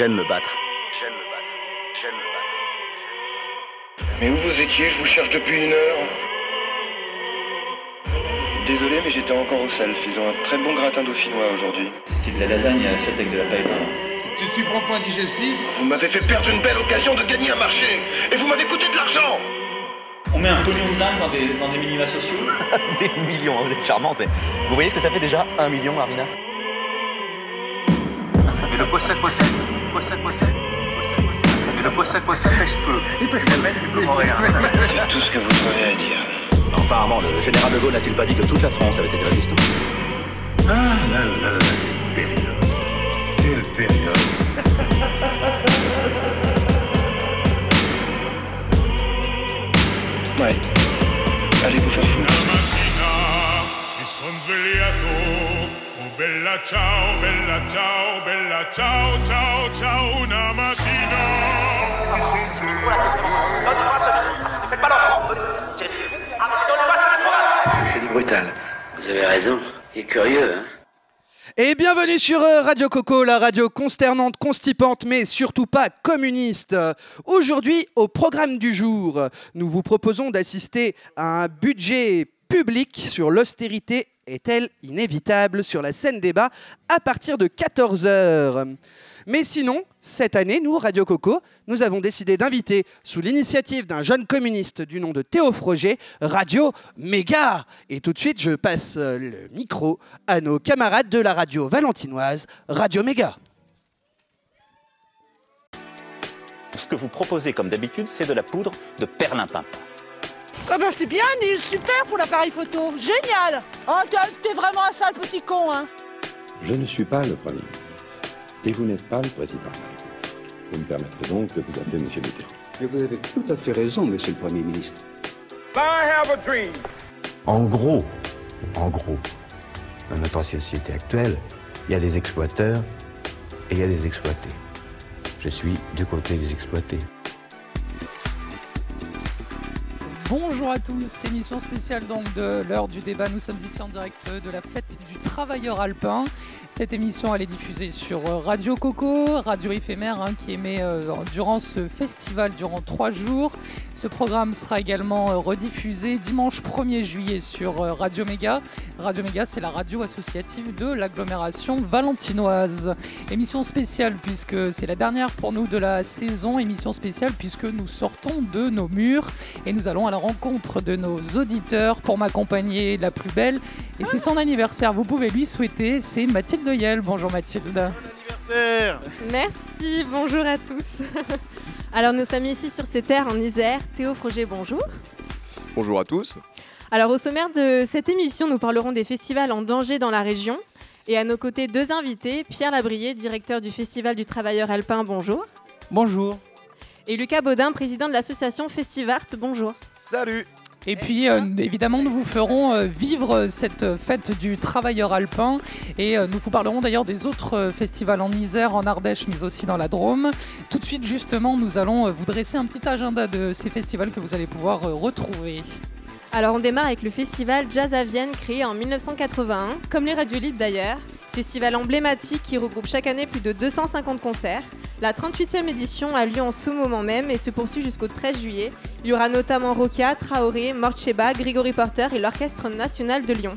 J'aime me battre. J'aime me battre. J'aime me battre. Mais où vous étiez Je vous cherche depuis une heure. Désolé, mais j'étais encore au self. Ils ont un très bon gratin dauphinois aujourd'hui. C'est de la lasagne faite avec de la paille Tu, tu prends pas un digestif Vous m'avez fait perdre une belle occasion de gagner un marché. Et vous m'avez coûté de l'argent. On met un pognon de dingue dans des, dans des minima sociaux. Des millions, vous êtes charmante. Vous voyez ce que ça fait déjà Un million, Armina? Poisson poisson, poisson poisson. Et le poisson poisson pêche peu. Il pêche la mène du. C'est tout ce que vous avez à dire. Enfin, Armand, le général de Gaulle n'a-t-il pas dit que toute la France avait été résistante? Ah là là là, quelle période. Quelle période. Ouais. Allez vous faire foutre. Bella ciao bella ciao bella ciao ciao ciao una mattina C'est du brutal. Vous avez raison, il est curieux, hein Et bienvenue sur euh, Radio Coco, la radio consternante, constipante, mais surtout pas communiste. Aujourd'hui, au programme du jour, nous vous proposons d'assister à un budget public sur l'austérité est-elle inévitable sur la scène débat à partir de 14h. Mais sinon, cette année, nous, Radio Coco, nous avons décidé d'inviter, sous l'initiative d'un jeune communiste du nom de Théo Froger, Radio Méga. Et tout de suite, je passe euh, le micro à nos camarades de la radio valentinoise, Radio Méga. Ce que vous proposez, comme d'habitude, c'est de la poudre de perlimpinpin. Ah bah c'est bien Neil, super pour l'appareil photo, génial Oh t'es- vraiment un sale petit con hein Je ne suis pas le Premier ministre. Et vous n'êtes pas le Président de la République. Vous me permettrez donc de vous appeler Monsieur Mitterrand. Et vous avez tout à fait raison, monsieur le Premier ministre. En gros, en gros, dans notre société actuelle, il y a des exploiteurs et il y a des exploités. Je suis du côté des exploités. Bonjour à tous, émission spéciale donc de l'heure du débat. Nous sommes ici en direct de la fête du travailleur alpin. Cette émission elle est diffusée sur euh, Radio Coco, radio éphémère hein, qui émet euh, durant ce festival durant trois jours. Ce programme sera également euh, rediffusé dimanche 1er juillet sur Radio Méga. Radio Méga c'est la radio associative de l'agglomération valentinoise. Émission spéciale puisque c'est la dernière pour nous de la saison. Émission spéciale puisque nous sortons de nos murs et nous allons à la rencontre de nos auditeurs pour m'accompagner la plus belle. Et c'est son anniversaire, vous pouvez lui souhaiter, c'est Mathilde Yel. Bonjour Mathilde. Merci, bonjour à tous. Alors nous sommes ici sur ces terres en Isère. Théo Froger, bonjour. Bonjour à tous. Alors au sommaire de cette émission, nous parlerons des festivals en danger dans la région. Et à nos côtés, deux invités, Pierre Labrier, directeur du Festival du Travailleur Alpin, bonjour. Bonjour. Et Lucas Baudin, président de l'association Festivart, bonjour. Salut. Et puis euh, évidemment, nous vous ferons euh, vivre cette fête du travailleur alpin et euh, nous vous parlerons d'ailleurs des autres festivals en Isère, en Ardèche, mais aussi dans la Drôme. Tout de suite, justement, nous allons vous dresser un petit agenda de ces festivals que vous allez pouvoir retrouver. Alors on démarre avec le festival Jazz à Vienne créé en 1981, comme les radios libres d'ailleurs. Festival emblématique qui regroupe chaque année plus de 250 concerts. La 38e édition a lieu en ce moment même et se poursuit jusqu'au 13 juillet. Il y aura notamment Rokia, Traoré, Morcheba, Grigory Porter et l'Orchestre National de Lyon.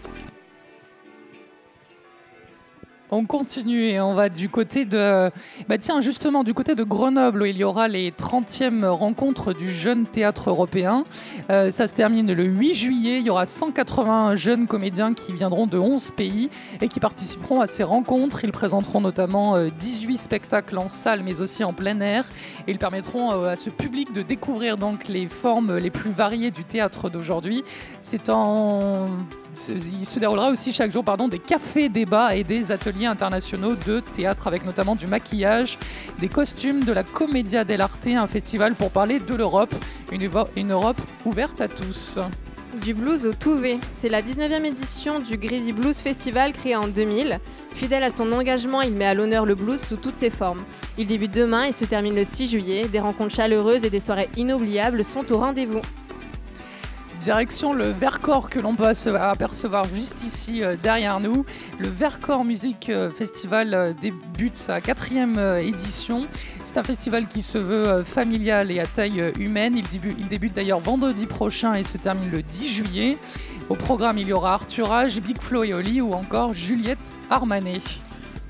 On continue et on va du côté de. Bah tiens, justement, du côté de Grenoble, où il y aura les 30e rencontres du jeune théâtre européen. Euh, ça se termine le 8 juillet. Il y aura 180 jeunes comédiens qui viendront de 11 pays et qui participeront à ces rencontres. Ils présenteront notamment euh, 18 spectacles en salle, mais aussi en plein air. Et ils permettront euh, à ce public de découvrir donc les formes les plus variées du théâtre d'aujourd'hui. C'est en il se déroulera aussi chaque jour pardon, des cafés débats et des ateliers internationaux de théâtre avec notamment du maquillage, des costumes, de la Commedia dell'arte, un festival pour parler de l'Europe, une, une Europe ouverte à tous. Du blues au Touvé, c'est la 19e édition du Greasy Blues Festival créé en 2000. Fidèle à son engagement, il met à l'honneur le blues sous toutes ses formes. Il débute demain et se termine le 6 juillet. Des rencontres chaleureuses et des soirées inoubliables sont au rendez-vous. Direction le Vercors que l'on peut apercevoir juste ici euh, derrière nous. Le Vercors Music euh, Festival euh, débute sa quatrième édition. C'est un festival qui se veut familial et à taille humaine. Il débute, il débute d'ailleurs vendredi prochain et se termine le 10 juillet. Au programme, il y aura Arthur H, Big Flo et Oli ou encore Juliette Armanet.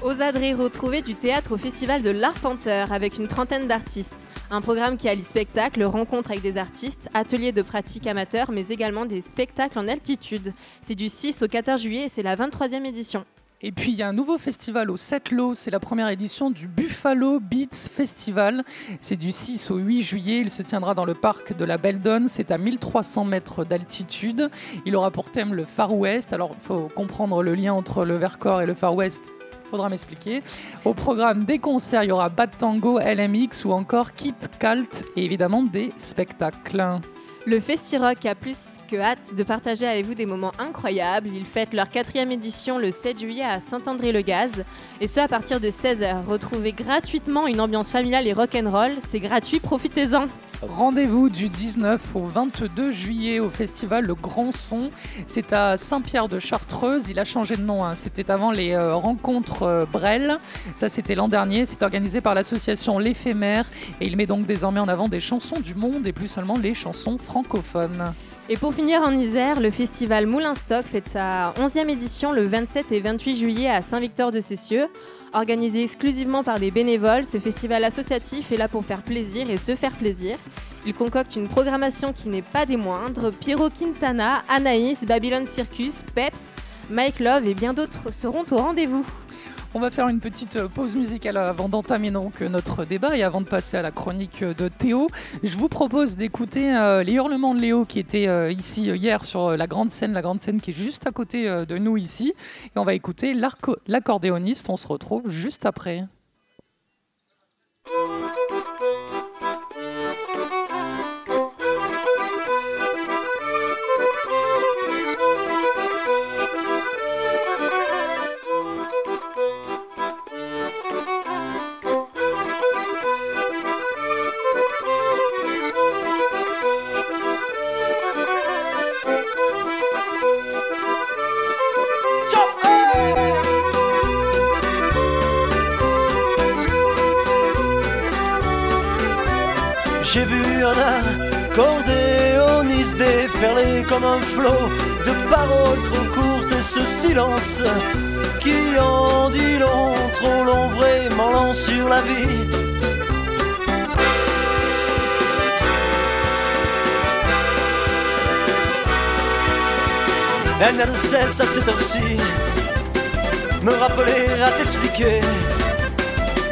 Osadré retrouver du théâtre au Festival de l'Arpenteur avec une trentaine d'artistes. Un programme qui allie spectacles, rencontres avec des artistes, ateliers de pratique amateurs, mais également des spectacles en altitude. C'est du 6 au 14 juillet et c'est la 23e édition. Et puis il y a un nouveau festival au Setlo, c'est la première édition du Buffalo Beats Festival. C'est du 6 au 8 juillet, il se tiendra dans le parc de la Beldon, c'est à 1300 mètres d'altitude. Il aura pour thème le Far West, alors il faut comprendre le lien entre le Vercors et le Far West. Faudra m'expliquer. Au programme des concerts, il y aura Bad Tango, LMX ou encore Kit Kalt et évidemment des spectacles. Le Festi-Rock a plus que hâte de partager avec vous des moments incroyables. Ils fêtent leur quatrième édition le 7 juillet à Saint-André-le-Gaz. Et ce, à partir de 16h. Retrouvez gratuitement une ambiance familiale et rock'n'roll. C'est gratuit, profitez-en Rendez-vous du 19 au 22 juillet au festival Le Grand Son. C'est à Saint-Pierre de Chartreuse. Il a changé de nom. hein. C'était avant les euh, rencontres euh, Brel. Ça, c'était l'an dernier. C'est organisé par l'association L'Éphémère. Et il met donc désormais en avant des chansons du monde et plus seulement les chansons francophones. Et pour finir en Isère, le festival Moulin Stock fête sa 11e édition le 27 et 28 juillet à Saint-Victor-de-Cessieux. Organisé exclusivement par des bénévoles, ce festival associatif est là pour faire plaisir et se faire plaisir. Il concocte une programmation qui n'est pas des moindres. Piero Quintana, Anaïs, Babylon Circus, Peps, Mike Love et bien d'autres seront au rendez-vous. On va faire une petite euh, pause musicale avant d'entamer euh, notre débat et avant de passer à la chronique euh, de Théo. Je vous propose d'écouter les hurlements de Léo qui étaient euh, ici hier sur la grande scène, la grande scène qui est juste à côté de nous ici. Et on va écouter l'accordéoniste. On se retrouve juste après. J'ai vu un accordéoniste déferler comme un flot de paroles trop courtes et ce silence qui en dit long, trop long, vraiment long sur la vie. Elle n'a de cesse à cette heure-ci me rappeler à t'expliquer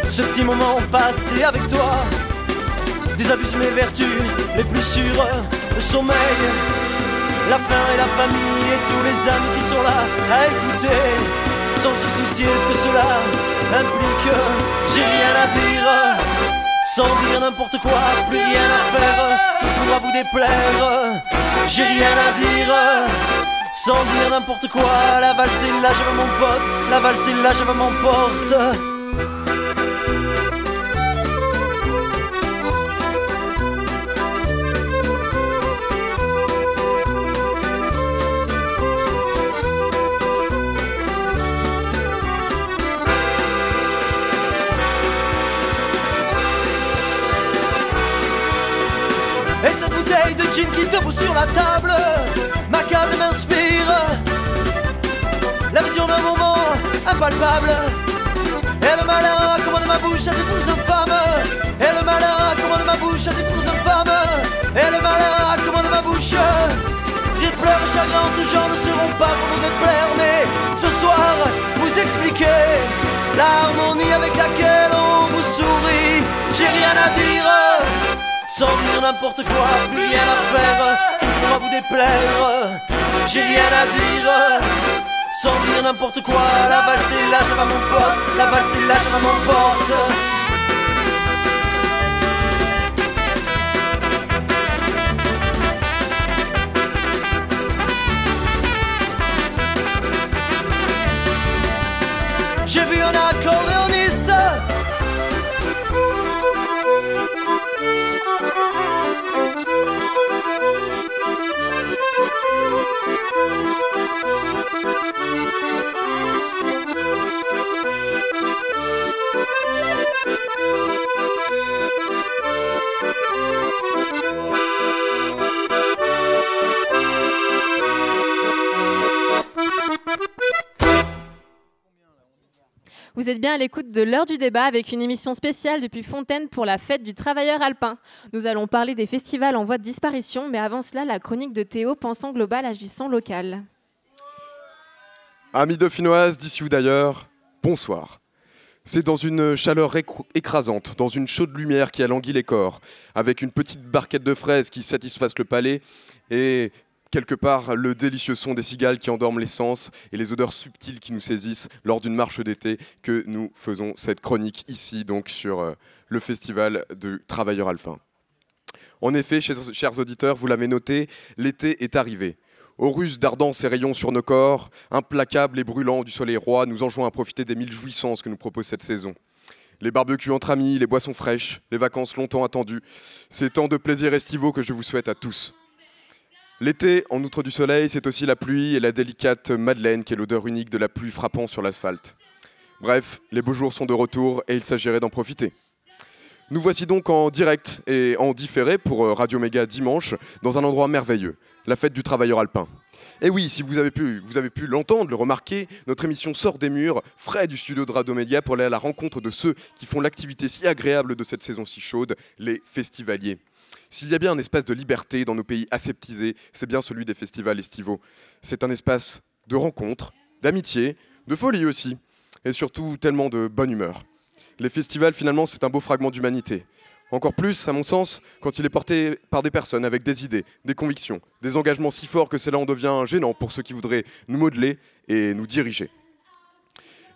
ce petit moment passé avec toi désabuse mes vertus les plus sûres, le sommeil, la faim et la famille et tous les âmes qui sont là à écouter, sans se soucier ce que cela implique. J'ai rien à dire, sans dire n'importe quoi, plus rien à faire qui pourra vous déplaire. J'ai rien à dire. Sans dire n'importe quoi, la valse là, je mon pote, la valse là, je veux mon table Ma carte m'inspire. La vision d'un moment impalpable. Et le malin commande ma bouche à des pouces infâmes Et le malin commande ma bouche à des pouces infâmes Et le malin commande ma bouche. Rire, pleurs, chagrin, tous gens ne seront pas pour nous déplaire. Mais ce soir, vous expliquer L'harmonie avec laquelle on vous sourit. J'ai rien à dire sans dire n'importe quoi, plus rien à faire pourra vous déplaire. J'ai rien à dire, sans dire n'importe quoi. La valse est là, je mon pote, la valse est là, je mon porte. J'ai vu un êtes bien à l'écoute de l'heure du débat avec une émission spéciale depuis Fontaine pour la fête du travailleur alpin. Nous allons parler des festivals en voie de disparition, mais avant cela, la chronique de Théo pensant global, agissant local. Amis dauphinoises d'ici ou d'ailleurs, bonsoir. C'est dans une chaleur écr- écrasante, dans une chaude lumière qui alanguit les corps, avec une petite barquette de fraises qui satisfasse le palais et quelque part le délicieux son des cigales qui endorment les sens et les odeurs subtiles qui nous saisissent lors d'une marche d'été que nous faisons cette chronique ici donc sur euh, le festival du travailleur alpin. En effet, chers, auditeurs, vous l'avez noté, l'été est arrivé. Aux ruses dardant ses rayons sur nos corps, implacables et brûlants du soleil roi, nous enjoint à profiter des mille jouissances que nous propose cette saison. Les barbecues entre amis, les boissons fraîches, les vacances longtemps attendues, c'est tant de plaisirs estivaux que je vous souhaite à tous. L'été, en outre du soleil, c'est aussi la pluie et la délicate madeleine qui est l'odeur unique de la pluie frappant sur l'asphalte. Bref, les beaux jours sont de retour et il s'agirait d'en profiter. Nous voici donc en direct et en différé pour euh, Radio Méga dimanche dans un endroit merveilleux, la fête du travailleur alpin. Et oui, si vous avez pu, vous avez pu l'entendre, le remarquer, notre émission sort des murs, frais du studio de Radio Média pour aller à la rencontre de ceux qui font l'activité si agréable de cette saison si chaude, les festivaliers. S'il y a bien un espace de liberté dans nos pays aseptisés, c'est bien celui des festivals estivaux. C'est un espace de rencontres, d'amitié, de folie aussi, et surtout tellement de bonne humeur. Les festivals, finalement, c'est un beau fragment d'humanité. Encore plus, à mon sens, quand il est porté par des personnes avec des idées, des convictions, des engagements si forts que cela en devient gênant pour ceux qui voudraient nous modeler et nous diriger.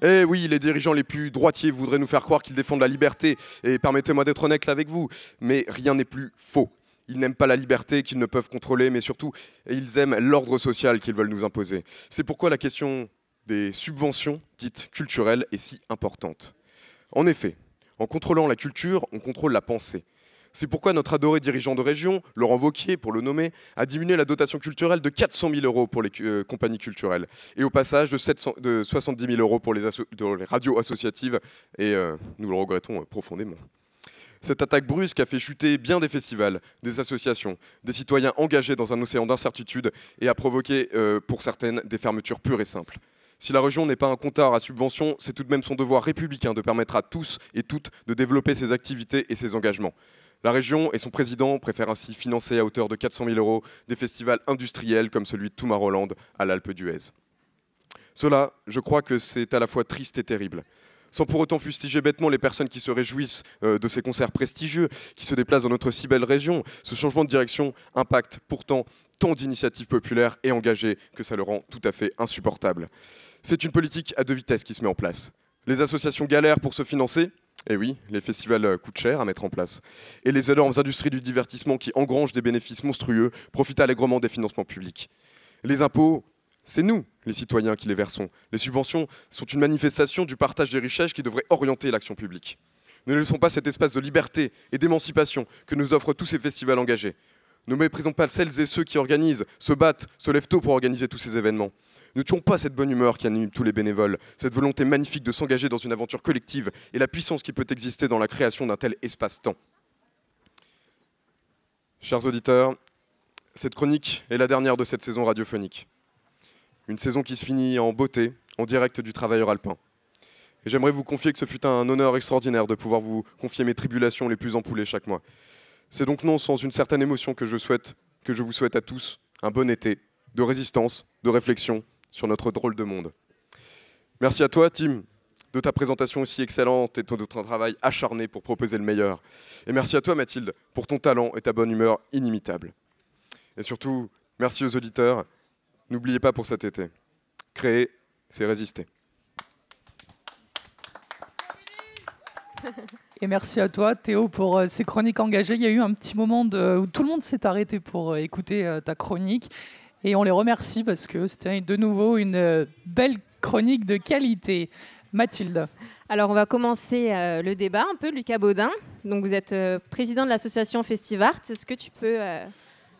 Eh oui, les dirigeants les plus droitiers voudraient nous faire croire qu'ils défendent la liberté, et permettez-moi d'être honnête avec vous, mais rien n'est plus faux. Ils n'aiment pas la liberté qu'ils ne peuvent contrôler, mais surtout, ils aiment l'ordre social qu'ils veulent nous imposer. C'est pourquoi la question des subventions dites culturelles est si importante. En effet, en contrôlant la culture, on contrôle la pensée. C'est pourquoi notre adoré dirigeant de région, Laurent Vauquier, pour le nommer, a diminué la dotation culturelle de 400 000 euros pour les euh, compagnies culturelles et au passage de, 700 de 70 000 euros pour les, radios associatives et euh, nous le regrettons euh, profondément. Cette attaque brusque a fait chuter bien des festivals, des associations, des citoyens engagés dans un océan d'incertitude et a provoqué, pour certaines, des fermetures pures et simples. Si la région n'est pas un compteur à subventions, c'est tout de même son devoir républicain de permettre à tous et toutes de développer ses activités et ses engagements. La région et son président préfèrent ainsi financer à hauteur de 400 000 euros des festivals industriels comme celui de Toumaroland à l'Alpe d'Huez. Cela, je crois que c'est à la fois triste et terrible. Sans pour autant fustiger bêtement les personnes qui se réjouissent euh, de ces concerts prestigieux, qui se déplacent dans notre si belle région, ce changement de direction impacte pourtant tant d'initiatives populaires et engagées que ça le rend tout à fait insupportable. C'est une politique à deux vitesses qui se met en place. Les associations galèrent pour se financer, et oui, les festivals euh, coûtent cher à mettre en place. Et les énormes industries du divertissement qui engrangent des bénéfices monstrueux profitent allègrement des financements publics. Les impôts, c'est nous, les citoyens, qui les versons. Les subventions sont une manifestation du partage des richesses qui devrait orienter l'action publique. Ne laissons pas cet espace de liberté et d'émancipation que nous offrent tous ces festivals engagés. Ne méprisons pas celles et ceux qui organisent, se battent, se lèvent tôt pour organiser tous ces événements. Ne tuons pas cette bonne humeur qui anime tous les bénévoles, cette volonté magnifique de s'engager dans une aventure collective et la puissance qui peut exister dans la création d'un tel espace-temps. Chers auditeurs, cette chronique est la dernière de cette saison radiophonique. Une saison qui se finit en beauté, en direct du travailleur alpin. Et j'aimerais vous confier que ce fut un honneur extraordinaire de pouvoir vous confier mes tribulations les plus ampoulées chaque mois. C'est donc non sans une certaine émotion que je, souhaite, que je vous souhaite à tous un bon été, de résistance, de réflexion sur notre drôle de monde. Merci à toi, Tim, de ta présentation aussi excellente et de ton travail acharné pour proposer le meilleur. Et merci à toi, Mathilde, pour ton talent et ta bonne humeur inimitable. Et surtout, merci aux auditeurs. N'oubliez pas pour cet été, créer, c'est résister. Et merci à toi, Théo, pour euh, ces chroniques engagées. Il y a eu un petit moment où tout le monde s'est arrêté pour euh, écouter euh, ta chronique. Et on les remercie parce que c'était de nouveau une euh, belle chronique de qualité. Mathilde. Alors, on va commencer euh, le débat un peu. Lucas Baudin, donc vous êtes euh, président de l'association Festivart. Est-ce que tu peux euh,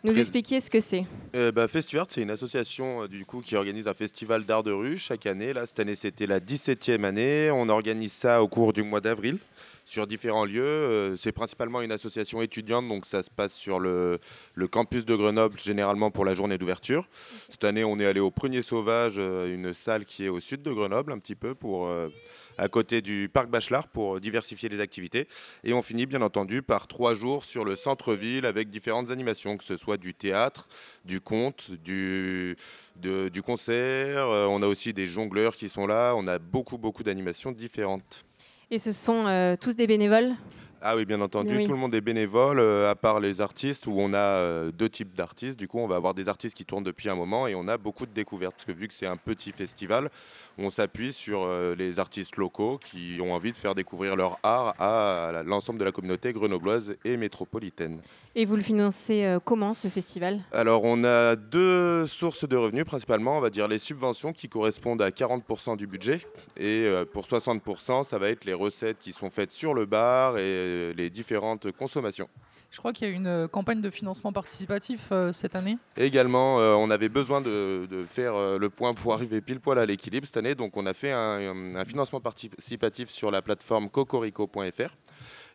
nous Prés- expliquer ce que c'est? Euh, bah, Festuvert, c'est une association euh, du coup qui organise un festival d'art de rue chaque année. Là, cette année, c'était la 17e année. On organise ça au cours du mois d'avril sur différents lieux. Euh, c'est principalement une association étudiante, donc ça se passe sur le, le campus de Grenoble, généralement pour la journée d'ouverture. Cette année, on est allé au Prunier Sauvage, euh, une salle qui est au sud de Grenoble, un petit peu, pour, euh, à côté du parc Bachelard, pour diversifier les activités. Et on finit, bien entendu, par trois jours sur le centre-ville avec différentes animations, que ce soit du théâtre, du conte, du, de- du concert. On a aussi des jongleurs qui sont là. On a beaucoup, beaucoup d'animations différentes. Et ce sont euh, tous des bénévoles Ah oui, bien entendu, Oui. tout le monde est bénévole, euh, à part les artistes, où on a euh, deux types d'artistes. Du coup, on va avoir des artistes qui tournent depuis un moment et on a beaucoup de découvertes. Parce que vu que c'est un petit festival, on s'appuie sur euh, les artistes locaux qui ont envie de faire découvrir leur art à l'ensemble de la communauté grenobloise et métropolitaine. Et vous le financez euh, comment ce festival? Alors, on a deux sources de revenus principalement. On va dire les subventions qui correspondent à 40% du budget. Et euh, pour 60%, ça va être les recettes qui sont faites sur le bar et euh, les différentes consommations. Je crois qu'il y a une campagne de financement participatif euh, cette année. Également, euh, on avait besoin de, de faire euh, le point pour arriver pile poil à l'équilibre cette année. Donc, on a fait un, un financement participatif sur la plateforme cocorico.fr.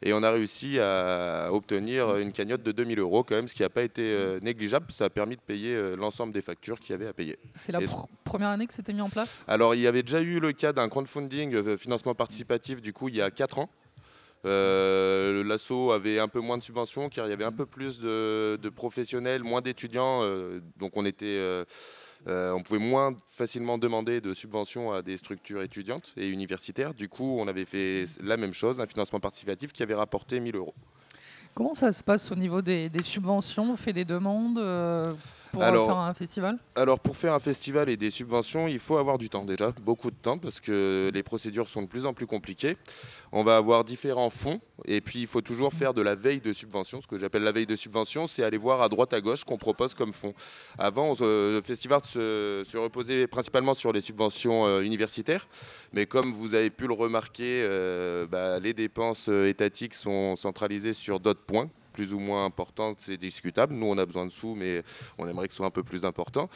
Et on a réussi à obtenir une cagnotte de 2000 euros, quand même, ce qui n'a pas été euh, négligeable. Ça a permis de payer euh, l'ensemble des factures qu'il y avait à payer. C'est la pr- première année que c'était mis en place? Alors, il y avait déjà eu le cas d'un crowdfunding, euh, financement participatif, du coup, il y a 4 ans. Euh, L'asso avait un peu moins de subventions car il y avait un peu plus de, de professionnels, moins d'étudiants, euh, donc on était, euh, euh, on pouvait moins facilement demander de subventions à des structures étudiantes et universitaires. Du coup, on avait fait la même chose, un financement participatif qui avait rapporté 1000 euros. Comment ça se passe au niveau des, des subventions On fait des demandes euh, pour Alors- faire un festival Alors pour faire un festival et des subventions, il faut avoir du temps déjà, beaucoup de temps, parce que les procédures sont de plus en plus compliquées. On va avoir différents fonds, et puis il faut toujours faire de la veille de subvention. Ce que j'appelle la veille de subvention, c'est aller voir à droite à gauche qu'on propose comme fonds. Avant, le festival se, se reposait principalement sur les subventions euh, universitaires, mais comme vous avez pu le remarquer, euh, bah, les dépenses étatiques sont centralisées sur d'autres points plus ou moins importantes, c'est discutable. Nous, on a besoin de sous, mais on aimerait que ce soit un peu plus important.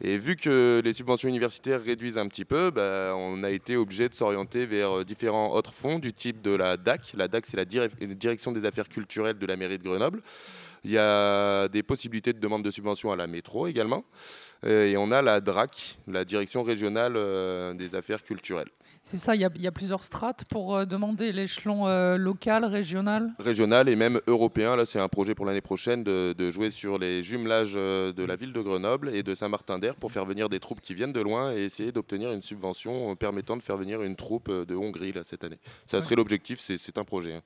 Et vu que les subventions universitaires réduisent un petit peu, bah, on a été obligé de s'orienter vers euh, différents autres fonds du type de la DAC. La DAC, c'est la Direc- Direction des affaires culturelles de la mairie de Grenoble. Il y a des possibilités de demande de subvention à la métro également. Et on a la DRAC, la Direction régionale euh, des affaires culturelles. C'est ça, il y, a- il y a plusieurs strates pour euh, demander l'échelon euh, local, régional? Régional et même européen. Là, c'est un projet pour l'année prochaine de, de jouer sur les jumelages euh, de la ville de Grenoble et de Saint-Martin-d'Air pour faire venir des troupes qui viennent de loin et essayer d'obtenir une subvention permettant de faire venir une troupe de Hongrie là, cette année. Ça serait l'objectif, c'est c'est un projet. hein.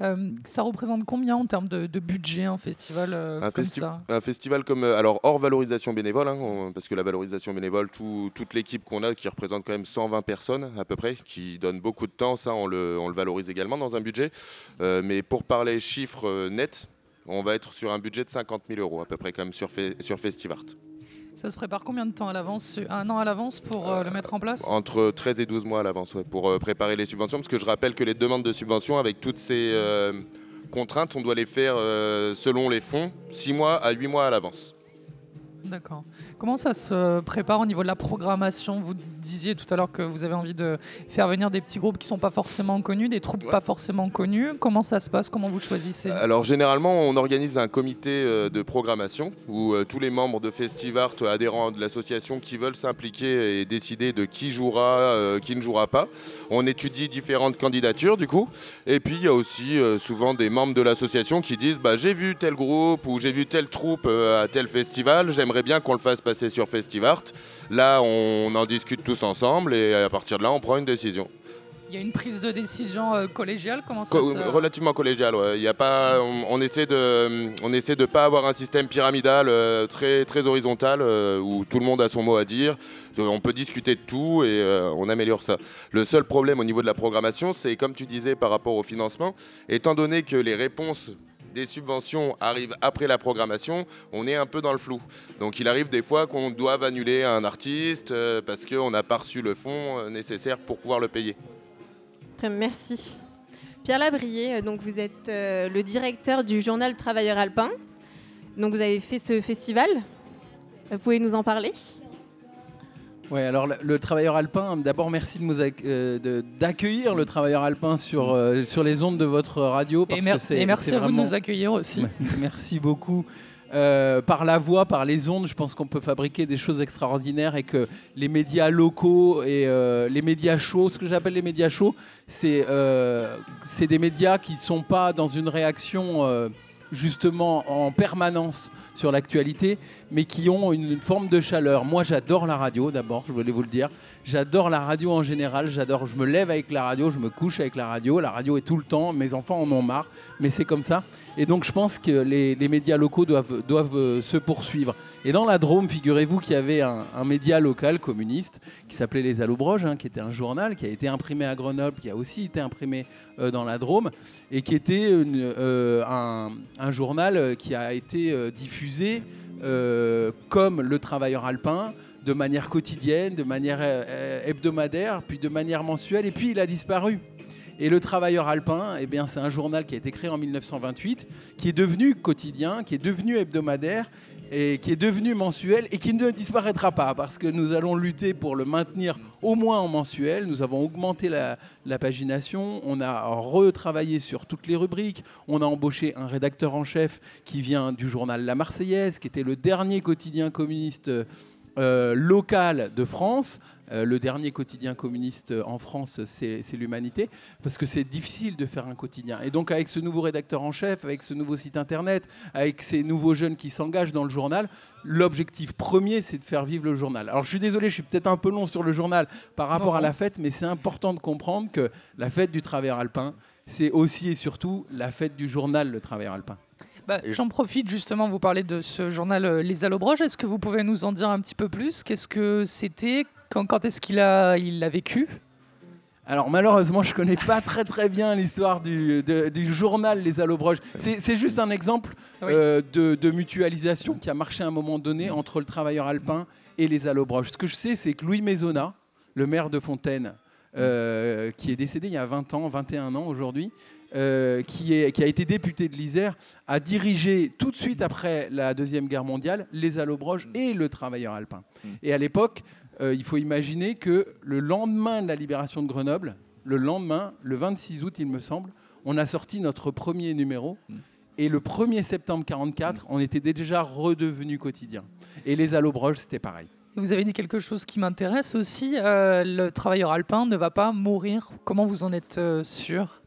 Euh, Ça représente combien en termes de, de budget un festival euh, Un, comme festi- ça un festival comme euh, alors hors valorisation bénévole hein, on- parce que la valorisation bénévole tout- toute l'équipe qu'on a qui représente quand même 120 personnes à peu près qui donne beaucoup de temps ça on le, on le valorise également dans un budget. Euh, mais pour parler chiffres nets on va être sur un budget de 50 000 euros à peu près comme sur, Fe- sur Festivart Ça se prépare combien de temps à l'avance Un an à l'avance pour euh, le mettre en place? entre 13 et 12 mois à l'avance ouais, pour euh, préparer les subventions parce que je rappelle que les demandes de subventions avec toutes ces euh, contraintes on doit les faire euh, selon les fonds 6 mois à 8 mois à l'avance D'accord. Comment ça se prépare au niveau de la programmation? Vous disiez tout à l'heure que vous avez envie de faire venir des petits groupes qui ne sont pas forcément connus, des troupes pas forcément connues. Comment ça se passe? Comment vous choisissez? Alors généralement, on organise un comité euh, de programmation où euh, tous les membres de Festivart, euh, adhérents de l'association qui veulent s'impliquer et décider de qui jouera, qui ne jouera pas. On étudie différentes candidatures du coup. Et puis il y a aussi souvent des membres de l'association qui disent bah, j'ai vu tel groupe ou j'ai vu telle troupe à tel festival, j'aimerais bien qu'on le fasse passer sur Festivart. Là, on en discute tous ensemble et à partir de là, on prend une décision. Il y a une prise de décision euh, collégiale Comment ça Co- se... Relativement collégial, ouais. Il y a pas, on, on essaie de, on essaie de pas avoir un système pyramidal euh, très très horizontal euh, où tout le monde a son mot à dire. On peut discuter de tout et on améliore ça. Le seul problème au niveau de la programmation, c'est comme tu disais par rapport au financement, étant donné que les réponses des subventions arrivent après la programmation, on est un peu dans le flou. Donc il arrive des fois qu'on doive annuler un artiste euh, parce qu'on n'a pas reçu le fonds euh, nécessaire pour pouvoir le payer. Très merci. Pierre Labrier, euh, donc vous êtes le directeur du journal Travailleur Alpin. Donc vous avez fait ce festival. Vous pouvez nous en parler? Ouais, alors le, le travailleur alpin, d'abord merci de euh, de- d'accueillir le travailleur alpin sur, euh, sur les ondes de votre radio. Et, Parce mer- que c'est- et merci à vous de vraiment- nous accueillir aussi. Merci beaucoup. Euh, par la voix, par les ondes, je pense qu'on peut fabriquer des choses extraordinaires et que les médias locaux et euh, les médias chauds, ce que j'appelle les médias chauds, c'est euh, c'est des médias qui ne sont pas dans une réaction justement en permanence sur l'actualité, mais qui ont une, forme de chaleur. Moi, j'adore la radio d'abord, je voulais vous le dire. J'adore la radio en général. J'adore. Je me lève avec la radio, je me couche avec la radio. La radio est tout le temps. Mes enfants en ont marre, mais c'est comme ça. Et donc, je pense que les, médias locaux doivent, doivent euh, se poursuivre. Et dans la Drôme, figurez-vous qu'il y avait un, média local communiste qui s'appelait Les Allobroges, hein, qui était un journal qui a été imprimé à Grenoble, qui a aussi été imprimé euh, dans la Drôme, et qui était euh, un, journal qui a été diffusé euh, comme Le Travailleur Alpin, de manière quotidienne, de manière euh, euh, hebdomadaire, puis de manière mensuelle, et puis il a disparu. Et le Travailleur Alpin, eh bien, c'est un journal qui a été créé en 1928, qui est devenu quotidien, qui est devenu hebdomadaire, et qui est devenu mensuel, et qui ne disparaîtra pas, parce que nous allons lutter pour le maintenir au moins en mensuel. Nous avons augmenté la, pagination, on a retravaillé sur toutes les rubriques, on a embauché un rédacteur en chef qui vient du journal La Marseillaise, qui était le dernier quotidien communiste euh, local de France. Euh, le dernier quotidien communiste en France, c'est l'Humanité, parce que c'est difficile de faire un quotidien. Et donc avec ce nouveau rédacteur en chef, avec ce nouveau site internet, avec ces nouveaux jeunes qui s'engagent dans le journal, l'objectif premier, c'est de faire vivre le journal. Alors je suis désolé, je suis peut-être un peu long sur le journal par rapport Non, à la fête, mais c'est important de comprendre que la fête du travailleur alpin, c'est aussi et surtout la fête du journal Le Travailleur alpin. Bah, J'en profite justement, vous parlez de ce journal euh, Les Allobroges. Est-ce que vous pouvez nous en dire un petit peu plus? Qu'est-ce que c'était? Quand, quand est-ce qu'il a, il l'a vécu Alors malheureusement, je connais pas très très bien l'histoire du, de- du journal Les Allobroges. C'est c'est juste un exemple euh, de, de mutualisation qui a marché à un moment donné entre le travailleur alpin et les Allobroges. Ce que je sais, c'est que Louis Maisonnat, le maire de Fontaine, euh, qui est décédé il y a 20 ans, 21 ans aujourd'hui, euh, qui, est, qui a été député de l'Isère, a dirigé tout de suite après la Deuxième Guerre mondiale les Allobroges et le travailleur alpin. Et à l'époque, euh, il faut imaginer que le lendemain de la libération de Grenoble, le lendemain, le 26 août, il me semble, on a sorti notre premier numéro. Et le 1er septembre 1944, on était déjà redevenu quotidien. Et les Allobroges, c'était pareil. Vous avez dit quelque chose qui m'intéresse aussi. euh, le travailleur alpin ne va pas mourir. Comment vous en êtes euh, sûr?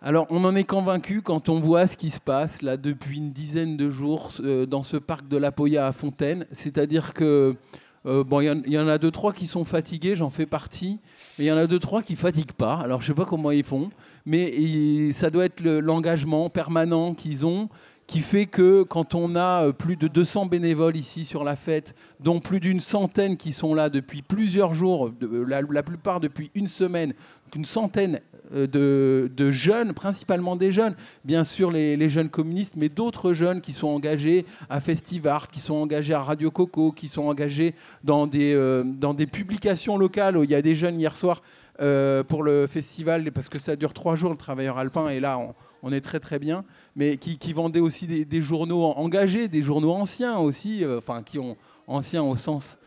Alors, on en est convaincu quand on voit ce qui se passe là depuis une dizaine de jours euh, dans ce parc de la Poya à Fontaine. C'est-à-dire que euh, bon, il y en- a deux trois qui sont fatigués, j'en fais partie, mais il y en a deux trois qui fatiguent pas. Alors, je sais pas comment ils font, mais ça doit être le- l'engagement permanent qu'ils ont qui fait que quand on a euh, plus de 200 bénévoles ici sur la fête, dont plus d'une centaine qui sont là depuis plusieurs jours, de- la, la plupart depuis une semaine, une centaine euh, de, de jeunes, principalement des jeunes, bien sûr les, jeunes communistes, mais d'autres jeunes qui sont engagés à Festivart, qui sont engagés à Radio Coco, qui sont engagés dans des, euh, publications locales. Il y a des jeunes hier soir euh, pour le festival, parce que ça dure trois jours le travailleur alpin, et là on, est très très bien, mais qui, vendaient aussi des, des journaux engagés, des journaux anciens aussi, euh, enfin qui ont anciens au sens euh,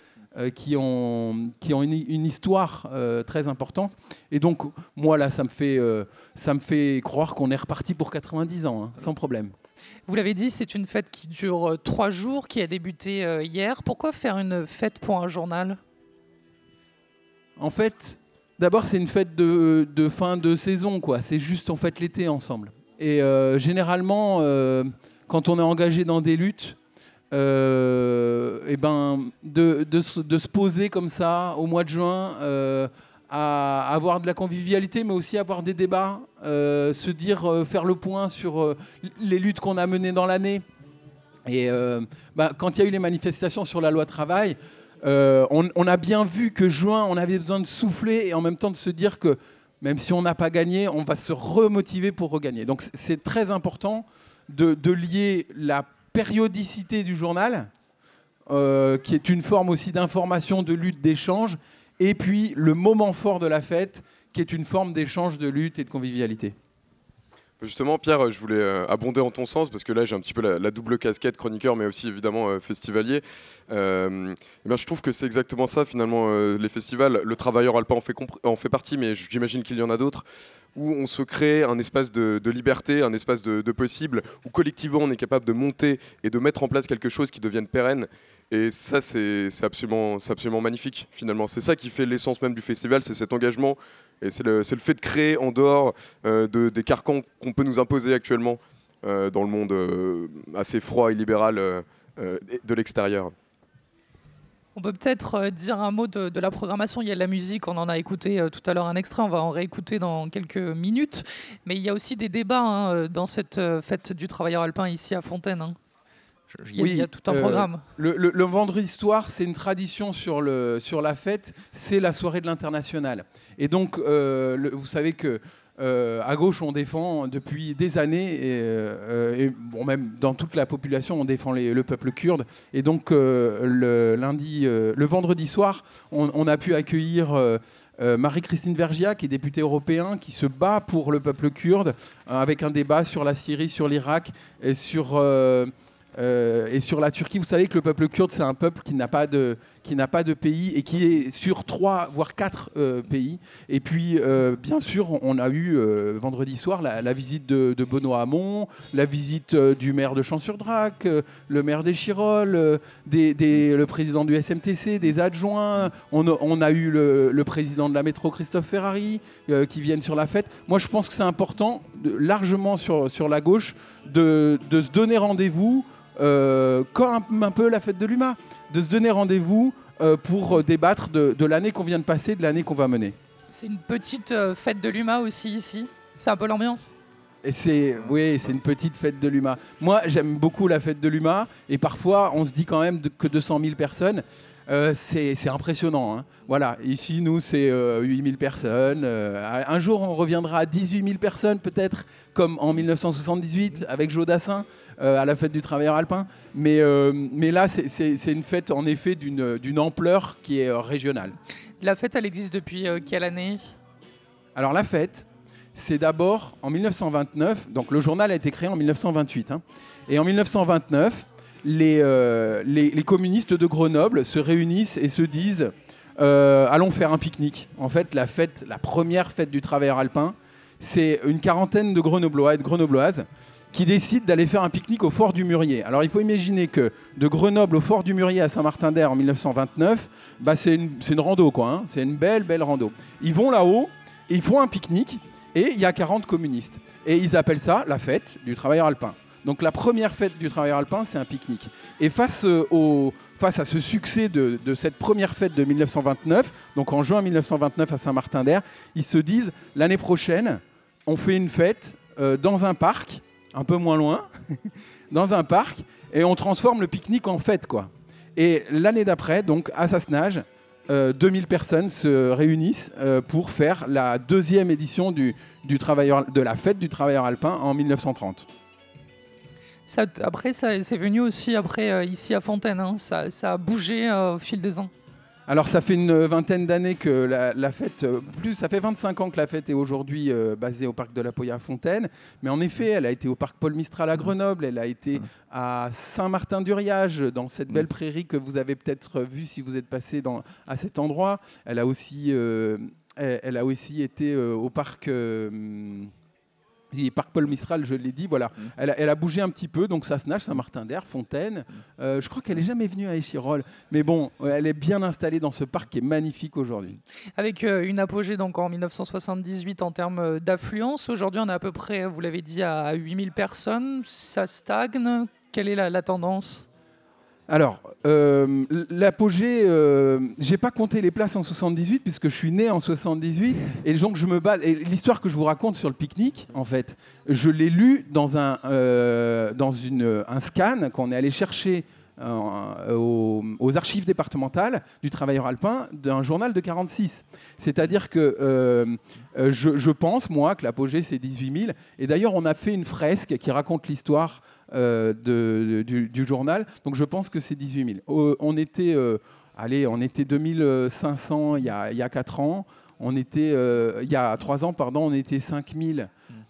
qui ont, qui ont une, une histoire euh, très importante. Et donc, moi, là, ça me fait, euh, ça me fait croire qu'on est reparti pour 90 ans, hein, sans problème. Vous l'avez dit, c'est une fête qui dure euh, trois jours, qui a débuté euh, hier. Pourquoi faire une fête pour un journal? En fait, d'abord, c'est une fête de, de fin de saison, quoi. C'est juste, en fait, l'été ensemble. Et euh, généralement, euh, quand on est engagé dans des luttes, euh, eh ben, de, de se- poser comme ça au mois de juin, euh, à avoir de la convivialité, mais aussi avoir des débats, euh, se dire, faire le point sur les luttes qu'on a menées dans l'année. Et bah, quand il y a eu les manifestations sur la loi travail, on, a bien vu que juin, on avait besoin de souffler et en même temps de se dire que même si on n'a pas gagné, on va se remotiver pour regagner. Donc c'est très important de lier la périodicité du journal, euh, qui est une forme aussi d'information, de lutte, d'échange, et puis le moment fort de la fête, qui est une forme d'échange, de lutte et de convivialité. Justement, Pierre, je voulais euh, abonder en ton sens parce que là, j'ai un petit peu la, double casquette chroniqueur, mais aussi évidemment euh, festivalier. Euh, eh je trouve que c'est exactement ça finalement les festivals. Le travailleur alpin en fait, en fait partie, mais j'imagine qu'il y en a d'autres où on se crée un espace de, liberté, un espace de, possible, où collectivement on est capable de monter et de mettre en place quelque chose qui devienne pérenne. Et ça, c'est absolument, c'est absolument magnifique finalement. C'est ça qui fait l'essence même du festival, c'est cet engagement et c'est le, le fait de créer en dehors euh, de, des carcans qu'on peut nous imposer actuellement euh, dans le monde euh, assez froid et libéral de l'extérieur. On peut peut-être dire un mot de, la programmation. Il y a de la musique, on en a écouté tout à l'heure un extrait, on va en réécouter dans quelques minutes. Mais il y a aussi des débats hein, dans cette fête du travailleur alpin ici à Fontaine. hein. Il y, a- il y a tout un euh, programme. Le, le- le vendredi soir, c'est une tradition sur, le, sur la fête, c'est la soirée de l'international. Et donc, euh, le- vous savez que euh, à gauche, on défend depuis des années, et, euh, et, bon, même dans toute la population, on défend les- le peuple kurde. Et donc, euh, le, lundi, le vendredi soir, on, on a pu accueillir. Marie-Christine Vergia, qui est députée européen, qui se bat pour le peuple kurde, avec un débat sur la Syrie, sur l'Irak et sur, euh, et sur la Turquie. Vous savez que le peuple kurde, c'est un peuple qui n'a pas de qui n'a pas de pays et qui est sur trois voire quatre euh, pays. Et puis, euh, bien sûr, on a eu vendredi soir la, visite de, Benoît Hamon, la visite du maire de Champs-sur-Drac, le maire des Chirolles, euh, des, des- le président du SMTC, des adjoints. On a, eu le, président de la métro, Christophe Ferrari, qui viennent sur la fête. Moi, je pense que c'est important, largement sur, sur la gauche, de, de se donner rendez-vous, euh, comme un, un peu la fête de l'UMA, de se donner rendez-vous euh, pour euh, débattre de, de l'année qu'on vient de passer, de l'année qu'on va mener. C'est une petite euh, fête de l'UMA aussi ici. C'est un peu l'ambiance. Et c'est oui, c'est une petite fête de l'UMA. Moi, j'aime beaucoup la fête de l'UMA et parfois on se dit quand même que 200 000 personnes. Euh, c'est impressionnant. hein. Voilà, ici, nous, c'est 8 000 personnes. Euh, un jour, on reviendra à 18 000 personnes, peut-être, comme en 1978, avec Joe Dassin, euh, à la fête du travailleur alpin. Mais, euh, mais là, c'est- une fête, en effet, d'une ampleur qui est euh, régionale. La fête, elle existe depuis euh, quelle année? Alors la fête, c'est d'abord en 1929, donc le journal a été créé en 1928, hein. et en 1929, les, euh, les, communistes de Grenoble se réunissent et se disent euh, allons faire un pique-nique. En fait, la première fête du travailleur alpin, c'est une quarantaine de Grenoblois et Grenobloises qui décident d'aller faire un pique-nique au Fort du Murier. Alors il faut imaginer que de Grenoble au Fort du Murier à Saint-Martin-d'Air en 1929, bah, c'est une, rando, quoi. hein. C'est une belle, belle rando. Ils vont là-haut, ils font un pique-nique, et il y a 40 communistes. Et ils appellent ça la fête du travailleur alpin. Donc la première fête du travailleur alpin, c'est un pique-nique. Et face, euh, au, face à ce succès de, cette première fête de 1929, donc en juin 1929 à Saint-Martin-d'Air, ils se disent l'année prochaine, on fait une fête euh, dans un parc, un peu moins loin, dans un parc, et on transforme le pique-nique en fête, quoi. Et l'année d'après, donc à Sassenage, euh, 2000 personnes se réunissent euh, pour faire la deuxième édition de la fête du travailleur alpin en 1930. Ça, après, ça, c'est venu aussi après euh, ici à Fontaine. hein. Ça, ça a bougé euh, au fil des ans. Alors ça fait une vingtaine d'années que la, la fête, euh, plus ça fait 25 ans que la fête est aujourd'hui euh, basée au parc de la Poya à Fontaine, mais en effet elle a été au parc Paul Mistral à Grenoble, elle a été à Saint-Martin-du-Riage dans cette belle prairie que vous avez peut-être vue si vous êtes passé dans, à cet endroit. Elle a aussi, euh, elle, elle a aussi été euh, au parc. euh, et Parc Paul Mistral, je l'ai dit, voilà. Elle, a, elle a bougé un petit peu, donc ça se nage, Saint-Martin-d'Air, Fontaine. Euh, je crois qu'elle n'est jamais venue à Échirol. Mais bon, elle est bien installée dans ce parc qui est magnifique aujourd'hui. Avec euh, une apogée donc en 1978 en termes euh, d'affluence. Aujourd'hui, on est à peu près, vous l'avez dit, à 8000 personnes. Ça stagne. Quelle est la, la tendance? Alors, euh, l'apogée, euh, j'ai pas compté les places en 78 puisque je suis né en 78 et donc je me base. Et l'histoire que je vous raconte sur le pique-nique, en fait, je l'ai lu dans un euh, dans un scan qu'on est allé chercher. euh, aux, archives départementales du travailleur alpin d'un journal de 46. C'est-à-dire que je, je pense, moi, que l'apogée, c'est 18 000. Et d'ailleurs, on a fait une fresque qui raconte l'histoire euh, de- du, du journal. Donc je pense que c'est 18 000. Euh, on était, euh, allez, on était 2500 il y a, il y a 4 ans. On était, il y a 3 ans, pardon, on était 5000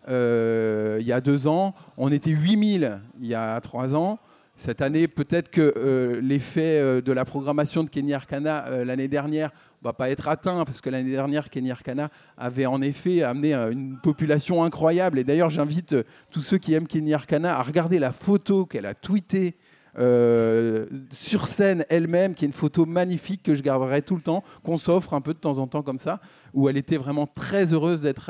euh, il y a deux ans. On était 8000 il y a trois ans. Cette année, peut-être que l'effet de la programmation de Kenny Arcana l'année dernière va pas être atteint, parce que l'année dernière, Kenny Arcana avait en effet amené euh, une population incroyable. Et d'ailleurs, j'invite euh, tous ceux qui aiment Kenny Arcana à regarder la photo qu'elle a tweetée euh, sur scène elle-même, qui est une photo magnifique que je garderai tout le temps, qu'on s'offre un peu de temps en temps comme ça, où elle était vraiment très heureuse d'être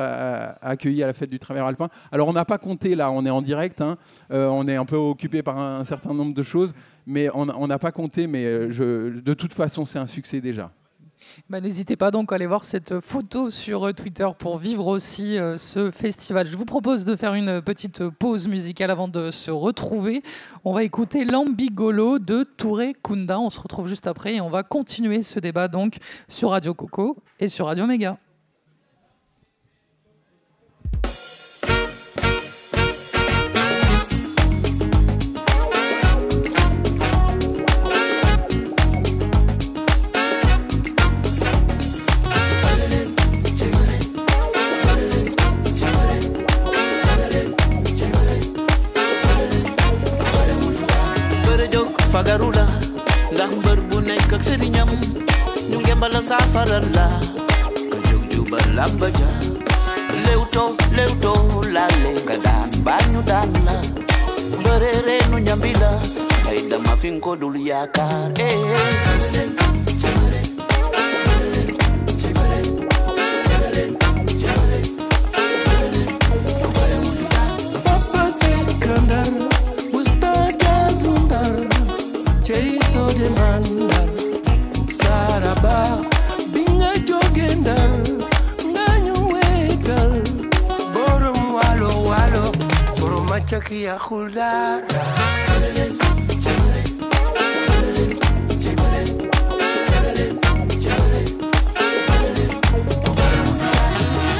accueillie à la fête du travailleur alpin. Alors on n'a pas compté là, on est en direct, hein, on est un peu occupé par un, certain nombre de choses, mais on n'a pas compté, mais de toute façon c'est un succès déjà. Bah, N'hésitez pas donc à aller voir cette photo sur euh, Twitter pour vivre aussi euh, ce festival. Je vous propose de faire une petite pause musicale avant de se retrouver. On va écouter L'Ambigolo de Touré Kunda. On se retrouve juste après et on va continuer ce débat donc sur Radio Coco et sur Radio Méga. Sëriñam ñu ngembala saafara la ka jóg juba lamba ja lewto lewto laale nga daan baa ñu daan la reenu ñambi la nga ko dul yaakaar eh.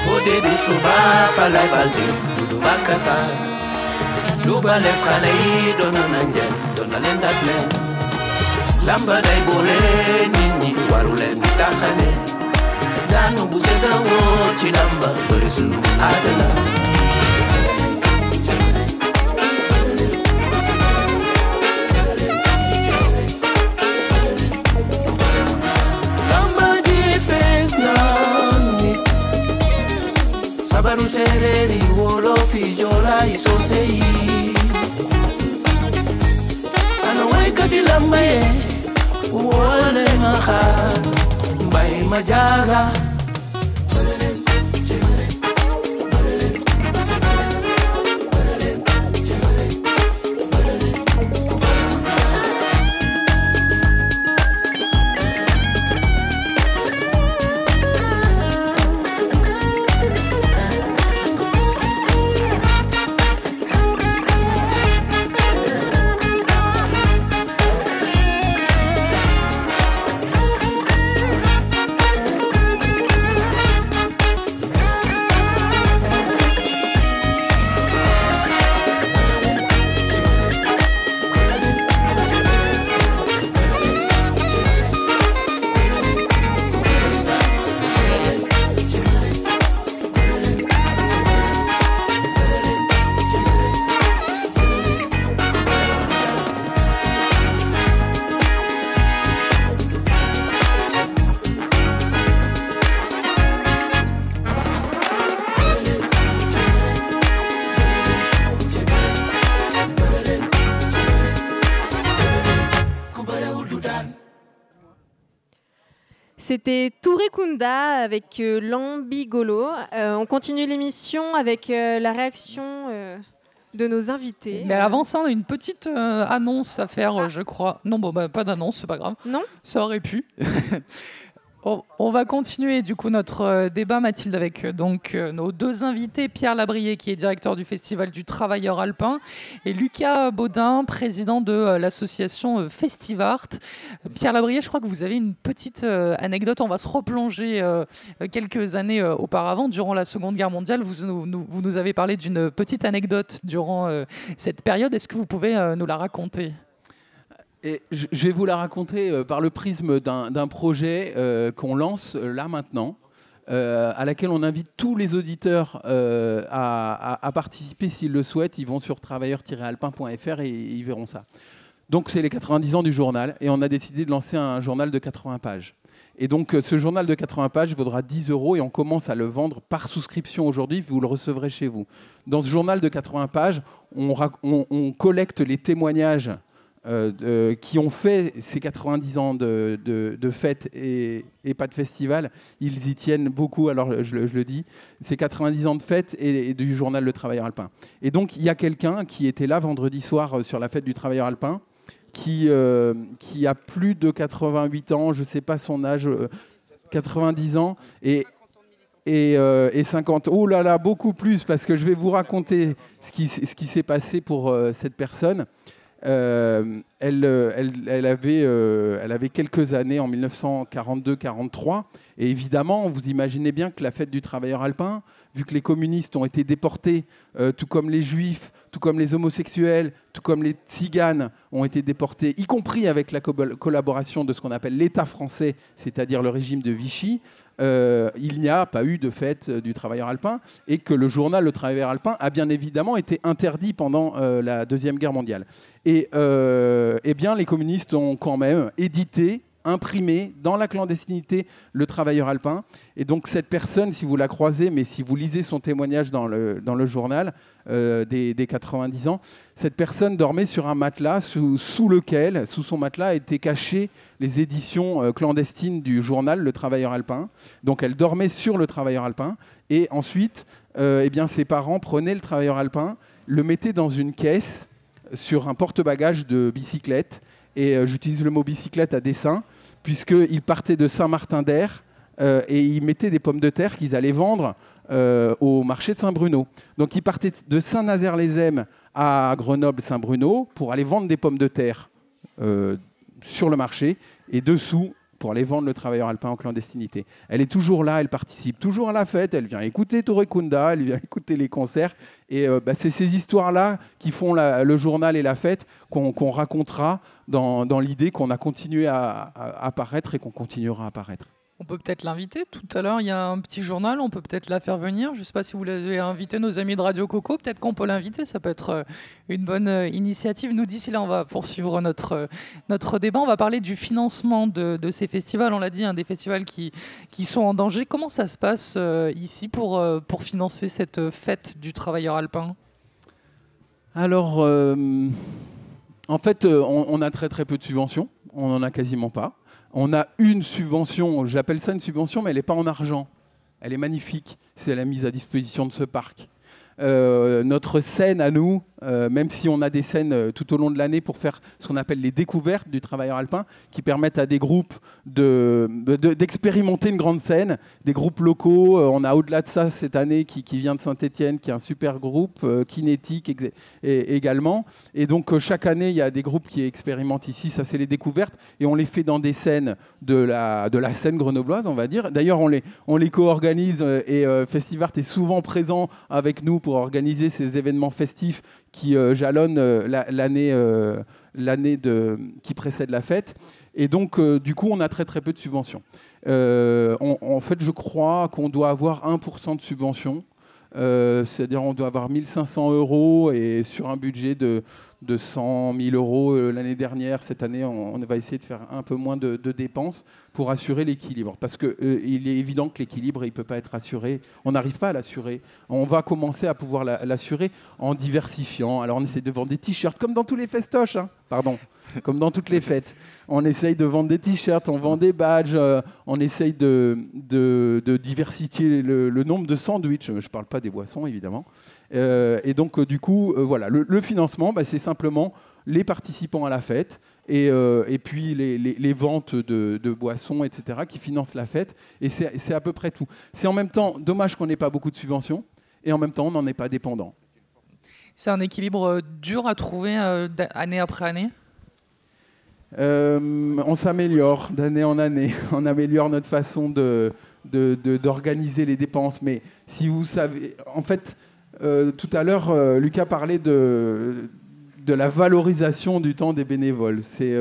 Fode du suba falay balde dudu bakasa. Duba les xale yi doon na njël lamba day boole nit ñi waru leen taxane daanu bu seta woo ci lamba bëri sunu aada la serere ìwọ ló fi àná wáyé kàtí làmẹ́yẹ wọ́n jága. Kunda avec euh, Lambigolo. Euh, on continue l'émission avec euh, la réaction euh, de nos invités. Mais avant ça, on a une petite annonce à faire, euh, je crois. Non, bon, bah, pas d'annonce, c'est pas grave. Non Ça aurait pu. On, va continuer du coup notre euh, débat, Mathilde, avec euh, donc euh, nos deux invités, Pierre Labrier, qui est directeur du Festival du Travailleur Alpin, et Lucas Baudin, président de l'association Festivart. Pierre Labrier, je crois que vous avez une petite anecdote. On va se replonger quelques années auparavant, durant la Seconde Guerre mondiale. Vous nous, vous nous avez parlé d'une petite anecdote durant cette période. Est-ce que vous pouvez nous la raconter? Je vais vous la raconter euh, par le prisme d'un projet euh, qu'on lance euh, là maintenant. à laquelle on invite tous les auditeurs à, participer s'ils le souhaitent. Ils vont sur travailleurs-alpin.fr et ils verront ça. Donc c'est les 90 ans du journal et on a décidé de lancer un journal de 80 pages. Et donc ce journal de 80 pages vaudra 10 euros et on commence à le vendre par souscription aujourd'hui, vous le recevrez chez vous. Dans ce journal de 80 pages, on collecte les témoignages euh, qui ont fait ces 90 ans de, de, de fêtes et, et pas de festival. Ils y tiennent beaucoup, alors je, le- dis, ces 90 ans de fêtes et, du journal Le Travailleur Alpin. Et donc il y a quelqu'un qui était là vendredi soir euh, sur la fête du Travailleur Alpin, qui, euh, qui a plus de 88 ans, je ne sais pas son âge, euh, 90 ans, et, et, euh, et 50. Oh là là, beaucoup plus, parce que je vais vous raconter ce qui, ce qui s'est passé pour cette personne. Euh, euh, euh, elle avait quelques années en 1942-43. Et évidemment, vous imaginez bien que la fête du travailleur alpin, vu que les communistes ont été déportés, euh, tout comme les juifs, tout comme les homosexuels, tout comme les tziganes ont été déportés, y compris avec la co- collaboration de ce qu'on appelle l'État français, c'est-à-dire le régime de Vichy, euh, il n'y a pas eu de fête euh, du travailleur alpin et que le journal Le Travailleur alpin a bien évidemment été interdit pendant la Deuxième Guerre mondiale. Et eh bien, les communistes ont quand même édité imprimé dans la clandestinité le travailleur alpin. Et donc cette personne, si vous la croisez, mais si vous lisez son témoignage dans le, dans le journal euh, des, des 90 ans, cette personne dormait sur un matelas sous, sous lequel, sous son matelas, étaient cachées les éditions euh, clandestines du journal Le Travailleur Alpin. Donc elle dormait sur le Travailleur Alpin. Et ensuite, euh, eh bien, ses parents prenaient le Travailleur Alpin, le mettaient dans une caisse sur un porte-bagages de bicyclette. Et j'utilise le mot bicyclette à dessein, puisqu'ils partaient de Saint-Martin-d'Air euh, et ils mettaient des pommes de terre qu'ils allaient vendre euh, au marché de Saint-Bruno. Donc ils partaient de Saint-Nazaire-les-Aismes à Grenoble-Saint-Bruno pour aller vendre des pommes de terre euh, sur le marché et dessous pour aller vendre le travailleur alpin en clandestinité. Elle est toujours là, elle participe toujours à la fête, elle vient écouter Torekunda, elle vient écouter les concerts. Et euh, bah, c'est ces histoires-là qui font le journal et la fête qu'on racontera dans, l'idée qu'on a continué à apparaître et qu'on continuera à apparaître. On peut peut-être l'inviter. Tout à l'heure, il y a un petit journal, on peut peut-être la faire venir. Je ne sais pas si vous l'avez invité, nos amis de Radio Coco. Peut-être qu'on peut l'inviter, ça peut être euh, une bonne euh, initiative. Nous, d'ici là, on va poursuivre notre, euh, notre débat. On va parler du financement de, ces festivals. On l'a dit, hein, des festivals qui, sont en danger. Comment ça se passe ici pour, pour financer cette fête du travailleur alpin? Alors, en fait, on, a très peu de subventions. On n'en a quasiment pas. On a une subvention, j'appelle ça une subvention, mais elle n'est pas en argent. Elle est magnifique. C'est la mise à disposition de ce parc. Euh, notre scène à nous, euh, même si on a des scènes euh, tout au long de l'année pour faire ce qu'on appelle les découvertes du travailleur alpin, qui permettent à des groupes de- de- d'expérimenter une grande scène, des groupes locaux. On a au-delà de ça cette année qui, vient de Saint-Étienne, qui est un super groupe, Kinétique également. Et donc chaque année, il y a des groupes qui expérimentent ici, ça c'est les découvertes, et on les fait dans des scènes de la, de la scène grenobloise, on va dire. D'ailleurs, on les, on les co-organise et Festivart est souvent présent avec nous pour organiser ces événements festifs qui euh, jalonnent euh, la- l'année euh, l'année qui précède la fête. Et donc, du coup, on a très très peu de subventions. On- en fait, je crois qu'on doit avoir 1% de subvention. Euh, C'est-à-dire on doit avoir 1500 euros et sur un budget de, de 100 000 euros euh, l'année dernière, cette année, on, va essayer de faire un peu moins de, dépenses pour assurer l'équilibre. Parce qu'il est évident que l'équilibre, il ne peut pas être assuré. On n'arrive pas à l'assurer. On va commencer à pouvoir la- l'assurer en diversifiant. Alors on essaie de vendre des t-shirts, comme dans tous les festoches, hein. pardon, comme dans toutes les fêtes. On essaye de vendre des t-shirts, on vend des badges, euh, on essaye de, diversifier le, nombre de sandwichs. Je ne parle pas des boissons, évidemment. Euh, et donc, euh, du coup, voilà, le, financement, bah, c'est simplement les participants à la fête et, puis les, ventes de, boissons, etc., qui financent la fête. Et c'est à peu près tout. C'est en même temps dommage qu'on n'ait pas beaucoup de subventions et en même temps, on n'en est pas dépendant. C'est un équilibre dur à trouver année après année? Euh, on s'améliore d'année en année. On améliore notre façon de, d'organiser les dépenses. Mais si vous savez, en fait, euh, tout à l'heure, euh, Lucas parlait de, de la valorisation du temps des bénévoles. C'est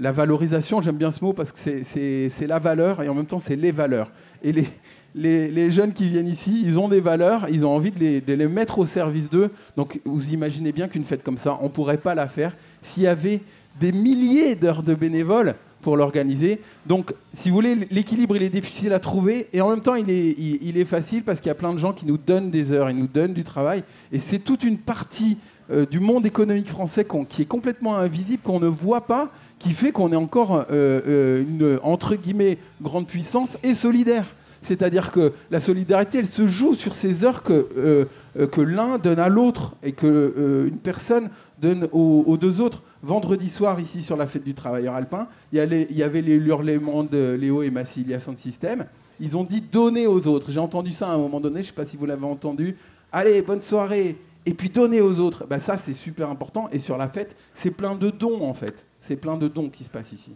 la valorisation, j'aime bien ce mot parce que c'est la valeur et en même temps c'est les valeurs. Et les, les, les jeunes qui viennent ici, ils ont des valeurs, ils ont envie de les, de les mettre au service d'eux. Donc vous imaginez bien qu'une fête comme ça, on ne pourrait pas la faire s'il y avait des milliers d'heures de bénévoles pour l'organiser. Donc, si vous voulez, l'équilibre, il est difficile à trouver et en même temps, il est, il, il est facile parce qu'il y a plein de gens qui nous donnent des heures, ils nous donnent du travail. Et c'est toute une partie euh, du monde économique français qui est complètement invisible, qu'on ne voit pas, qui fait qu'on est encore euh, euh, une, entre guillemets, grande puissance et solidaire. C'est-à-dire que la solidarité, elle se joue sur ces heures que, que l'un donne à l'autre et que une personne donne aux, deux autres. Vendredi soir, ici, sur la fête du travailleur alpin, il y, avait les hurlements de Léo et Massilia son système. Ils ont dit donner aux autres. J'ai entendu ça à un moment donné, je ne sais pas si vous l'avez entendu. Allez, bonne soirée. Et puis donner aux autres. Ben, ça, c'est super important. Et sur la fête, c'est plein de dons, en fait. C'est plein de dons qui se passent ici.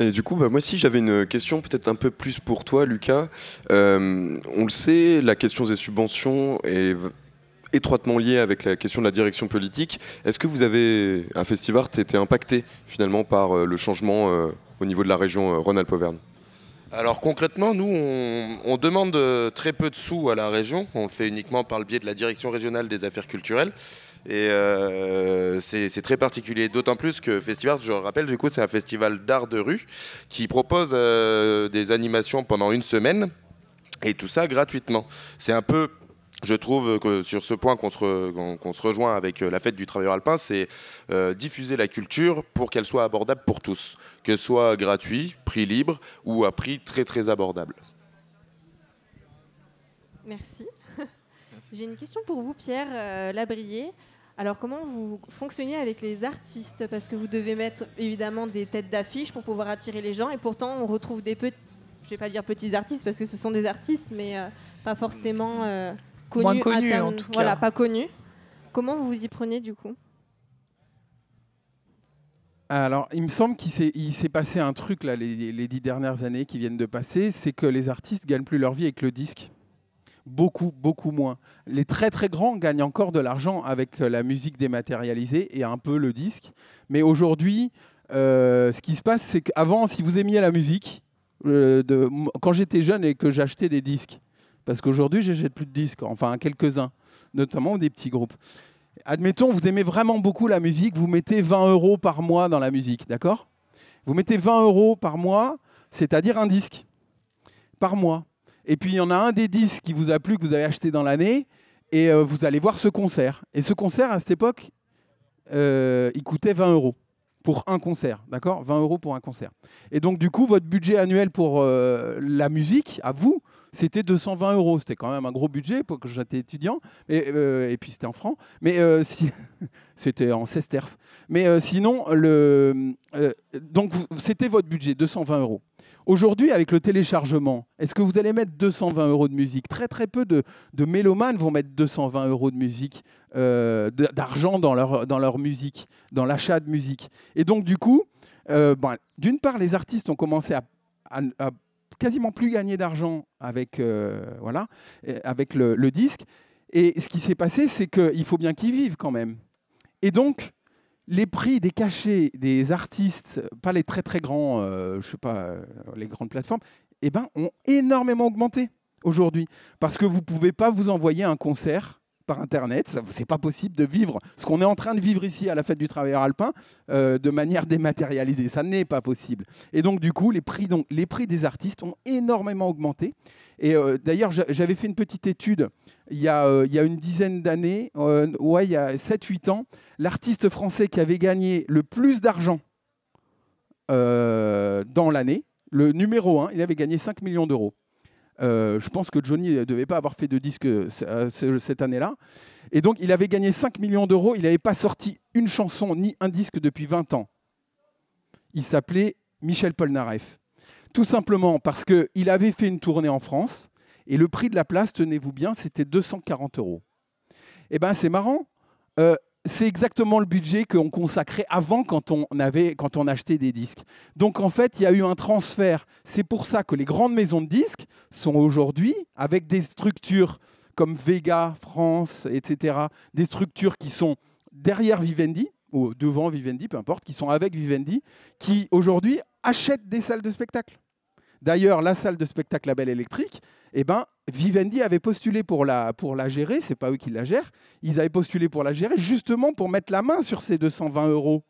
Et du coup, bah, moi aussi, j'avais une question peut-être un peu plus pour toi, Lucas. Euh, on le sait, la question des subventions est étroitement liée avec la question de la direction politique. Est-ce que vous avez, un festival, été impacté finalement par euh, le changement euh, au niveau de la région euh, Rhône-Alpes-Auvergne? Alors concrètement, nous, on, demande très peu de sous à la région. On le fait uniquement par le biais de la direction régionale des affaires culturelles. Et c'est très particulier, d'autant plus que Festival, je le rappelle, du coup, c'est un festival d'art de rue qui propose des animations pendant une semaine et tout ça gratuitement. C'est un peu, je trouve que sur ce point qu'on se, re- se rejoint avec euh, la fête du travailleur alpin, c'est euh, diffuser la culture pour qu'elle soit abordable pour tous, que ce soit gratuit, prix libre ou à prix très très abordable. Merci. J'ai une question pour vous, Pierre euh, Labrier. Alors, comment vous fonctionnez avec les artistes? Parce que vous devez mettre évidemment des têtes d'affiche pour pouvoir attirer les gens, et pourtant on retrouve des petits, je vais pas dire petits artistes parce que ce sont des artistes, mais euh, pas forcément Moins à connus, terme. en tout cas. Voilà, pas connus. Comment vous vous y prenez du coup? Alors, il me semble qu'il s'est, passé un truc là, les, les dix dernières années qui viennent de passer, c'est que les artistes gagnent plus leur vie avec le disque. Beaucoup, beaucoup moins. Les très très grands gagnent encore de l'argent avec euh, la musique dématérialisée et un peu le disque. Mais aujourd'hui, euh, ce qui se passe, c'est qu'avant, si vous aimiez la musique, euh, de, quand j'étais jeune et que j'achetais des disques, parce qu'aujourd'hui, jette plus de disques, enfin quelques-uns, notamment des petits groupes. Admettons, vous aimez vraiment beaucoup la musique, vous mettez 20 euros par mois dans la musique, d'accord? Vous mettez 20 euros par mois, c'est-à-dire un disque par mois. Et puis il y en a un des disques qui vous a plu, que vous avez acheté dans l'année, et euh, vous allez voir ce concert. Et ce concert, à cette époque, euh, il coûtait 20 euros pour un concert, d'accord? 20 euros pour un concert. Et donc du coup, votre budget annuel pour euh, la musique, à vous, c'était 220 euros. C'était quand même un gros budget pour que j'étais étudiant. Et, euh, puis c'était en francs. Mais euh, c'était en sesterces. Mais euh, sinon, donc c'était votre budget, 220 euros. Aujourd'hui, avec le téléchargement, est-ce que vous allez mettre 220 euros de musique? Très très peu de, mélomanes vont mettre 220 euros de musique, d'argent dans leur, dans leur musique, dans l'achat de musique. Et donc du coup, bon, d'une part, les artistes ont commencé à quasiment plus gagner d'argent avec, euh, voilà, avec le, le disque. Et ce qui s'est passé, c'est qu'il faut bien qu'ils vivent quand même. Et donc, les prix des cachets des artistes, pas les très très grands, euh, je sais pas, euh, les grandes plateformes, eh ben, ont énormément augmenté aujourd'hui. Parce que vous ne pouvez pas vous envoyer un concert par Internet, c'est pas possible de vivre ce qu'on est en train de vivre ici à la fête du travailleur alpin euh, de manière dématérialisée. Ça n'est pas possible. Et donc du coup, les prix, des artistes ont énormément augmenté. Et euh, d'ailleurs, j'a- j'avais fait une petite étude il y a, euh, il y a une dizaine d'années, ouais, il y a 7-8 ans, l'artiste français qui avait gagné le plus d'argent dans l'année, le numéro 1, il avait gagné 5 millions d'euros. Euh, je pense que Johnny ne devait pas avoir fait de disque euh, ce- euh, ce- cette année-là. Et donc, il avait gagné 5 millions d'euros. Il n'avait pas sorti une chanson ni un disque depuis 20 ans. Il s'appelait Michel Polnareff. Tout simplement parce qu'il avait fait une tournée en France et le prix de la place, tenez-vous bien, c'était 240 euros. Eh bien, c'est marrant. Euh, c'est exactement le budget qu'on consacrait avant quand on, avait, quand on achetait des disques. Donc en fait, il y a eu un transfert. C'est pour ça que les grandes maisons de disques sont aujourd'hui, avec des structures comme Vega, France, etc., des structures qui sont derrière Vivendi, ou devant Vivendi, peu importe, qui sont avec Vivendi, qui aujourd'hui achètent des salles de spectacle. D'ailleurs, la salle de spectacle Label Électrique, eh ben, Vivendi avait postulé pour la, pour la gérer, c'est pas eux qui la gèrent, ils avaient postulé pour la gérer justement pour mettre la main sur ces 220 euros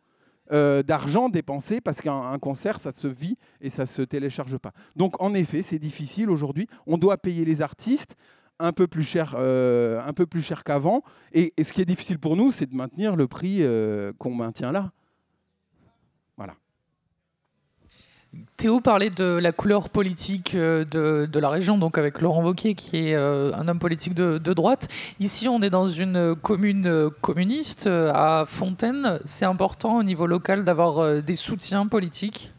euh, d'argent dépensé parce qu'un un concert, ça se vit et ça se télécharge pas. Donc en effet, c'est difficile aujourd'hui. On doit payer les artistes un peu plus cher, euh, qu'avant. Et, et ce qui est difficile pour nous, c'est de maintenir le prix euh, qu'on maintient là. Voilà. Théo parlait de la couleur politique euh, de, la région, donc avec Laurent Wauquiez, qui est euh, un homme politique de, droite. Ici, on est dans une commune euh, communiste à Fontaine. C'est important au niveau local d'avoir des soutiens politiques?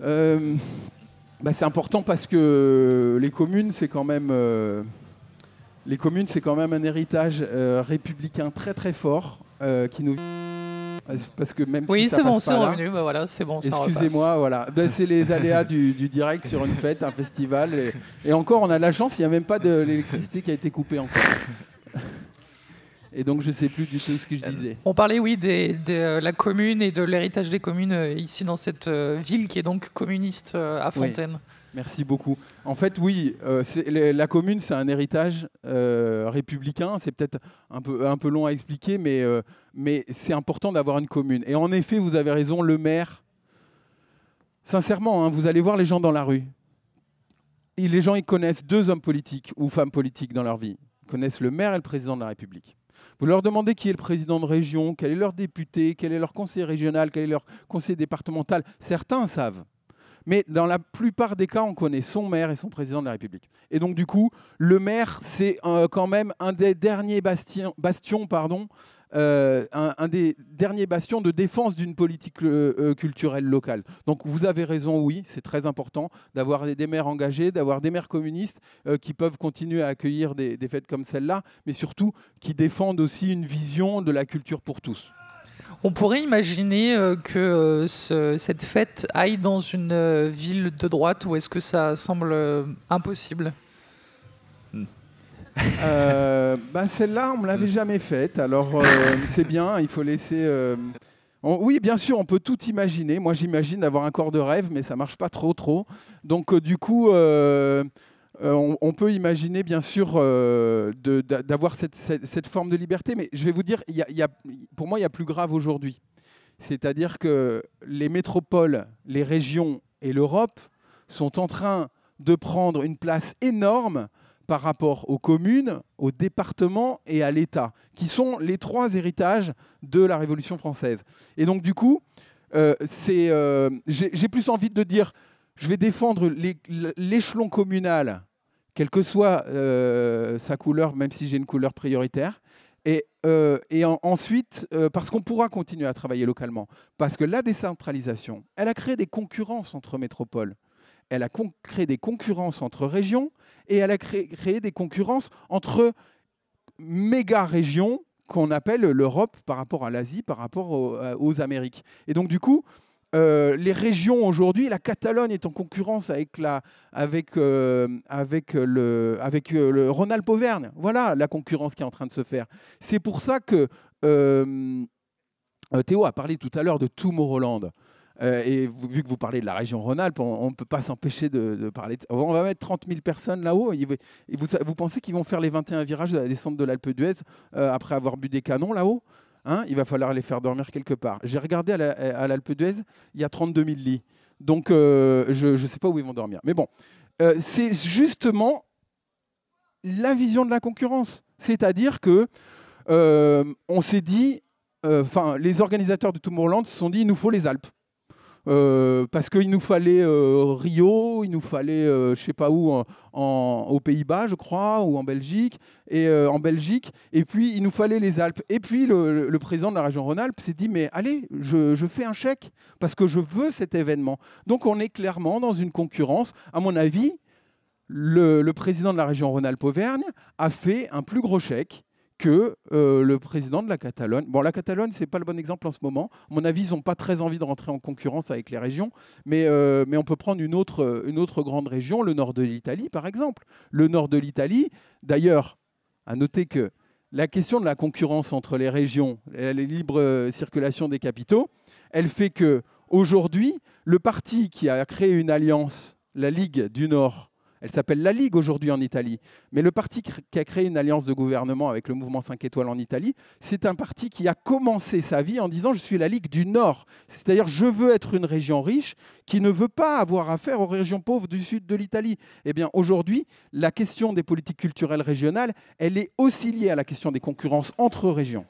Bah, c'est important parce que les communes, c'est quand même un héritage républicain très très fort qui nous parce que même Oui, si c'est bon, c'est là- revenu. Bah voilà, c'est bon. Excusez-moi, voilà. Ben, c'est les aléas du, du direct sur une fête, un festival. Et, et encore, on a de la chance, il n'y a même pas de l'électricité qui a été coupée encore. Et donc, je sais plus du tout ce que je disais. On parlait, oui, des- de euh, la commune et de l'héritage des communes euh, ici dans cette euh, ville qui est donc communiste euh, à Oui. Merci beaucoup. En fait, oui, euh, la commune, c'est un héritage euh, républicain. C'est peut-être un peu, un peu long à expliquer, mais, euh, mais c'est important d'avoir une commune. Et en effet, vous avez raison, le maire, sincèrement, hein, vous allez voir les gens dans la rue. Les gens, ils connaissent deux hommes politiques ou femmes politiques dans leur vie. Ils connaissent le maire et le président de la République. Vous leur demandez qui est le président de région, quel est leur député, quel est leur conseiller régional, quel est leur conseiller départemental. Certains savent. Mais dans la plupart des cas, on connaît son maire et son président de la République. Et donc, du coup, le maire, c'est euh, quand même un des derniers bastions, pardon, euh, un, des derniers bastions de défense d'une politique euh, culturelle locale. Donc, vous avez raison, oui, c'est très important d'avoir des, maires engagés, d'avoir des maires communistes qui peuvent continuer à accueillir des, des fêtes comme celle-là, mais surtout qui défendent aussi une vision de la culture pour tous. On pourrait imaginer euh, que euh, ce- cette fête aille dans une euh, ville de droite ou est-ce que ça semble impossible? Euh, bah, Celle-là, on ne l'avait jamais faite. Alors, euh, c'est bien, il faut laisser. euh, on- oui, bien sûr, on peut tout imaginer. Moi, j'imagine d'avoir un corps de rêve, mais ça marche pas trop, trop. Donc, du coup, on, on peut imaginer, bien sûr, euh, d'avoir cette, forme de liberté. Mais je vais vous dire, pour moi, il y a plus grave aujourd'hui. C'est-à-dire que les métropoles, les régions et l'Europe sont en train de prendre une place énorme par rapport aux communes, aux départements et à l'État, qui sont les trois héritages de la Révolution française. Et donc, du coup, euh, euh, j'ai plus envie de dire, je vais défendre l'échelon communal, quelle que soit euh, sa couleur, même si j'ai une couleur prioritaire. Et, euh, ensuite, euh, parce qu'on pourra continuer à travailler localement, parce que la décentralisation, elle a créé des concurrences entre métropoles elle a créé des concurrences entre régions et elle a créé, des concurrences entre méga régions qu'on appelle l'Europe par rapport à l'Asie, par rapport au- euh, aux Amériques. Et donc du coup, euh, les régions aujourd'hui, la Catalogne est en concurrence avec, la, avec, euh, le, avec euh, le Rhône-Alpes-Auvergne. Voilà la concurrence qui est en train de se faire. C'est pour ça que Théo a parlé tout à l'heure de Tomorrowland. Euh, et vu que vous parlez de la région Rhône-Alpes, on ne peut pas s'empêcher de, parler. On va mettre 30 000 personnes là-haut. Vous, pensez qu'ils vont faire les 21 virages de la descente de l'Alpe d'Huez après avoir bu des canons là-haut? Hein Il va falloir les faire dormir quelque part. J'ai regardé à la- à l'Alpe d'Huez, il y a 32 000 lits. Donc euh, je ne sais pas où ils vont dormir. Mais bon, euh, c'est justement la vision de la concurrence. C'est-à-dire que euh, on s'est dit, enfin, les organisateurs de Tomorrowland se sont dit, il nous faut les Alpes. Euh, parce qu'il nous fallait euh, Rio, il nous fallait, euh, je sais pas où, en- aux Pays-Bas, je crois, ou en Belgique, et en Belgique, et puis il nous fallait les Alpes. Et puis le, le président de la région Rhône-Alpes s'est dit, mais allez, je, je fais un chèque parce que je veux cet événement. Donc on est clairement dans une concurrence. À mon avis, le, le président de la région Rhône-Alpes-Auvergne a fait un plus gros chèque que euh, le président de la Catalogne. Bon, la Catalogne, c'est pas le bon exemple en ce moment. Mon avis, ils n'ont pas très envie de rentrer en concurrence avec les régions, mais, euh, on peut prendre une autre, grande région, le nord de l'Italie, par exemple. Le nord de l'Italie, d'ailleurs, à noter que la question de la concurrence entre les régions, et les libres euh, circulation des capitaux, elle fait que aujourd'hui, le parti qui a créé une alliance, la Ligue du Nord, elle s'appelle la Ligue aujourd'hui en Italie, mais le parti qui a créé une alliance de gouvernement avec le mouvement 5 étoiles en Italie, c'est un parti qui a commencé sa vie en disant je suis la Ligue du Nord, c'est-à-dire je veux être une région riche qui ne veut pas avoir affaire aux régions pauvres du sud de l'Italie. Eh bien aujourd'hui, la question des politiques culturelles régionales, elle est aussi liée à la question des concurrences entre régions.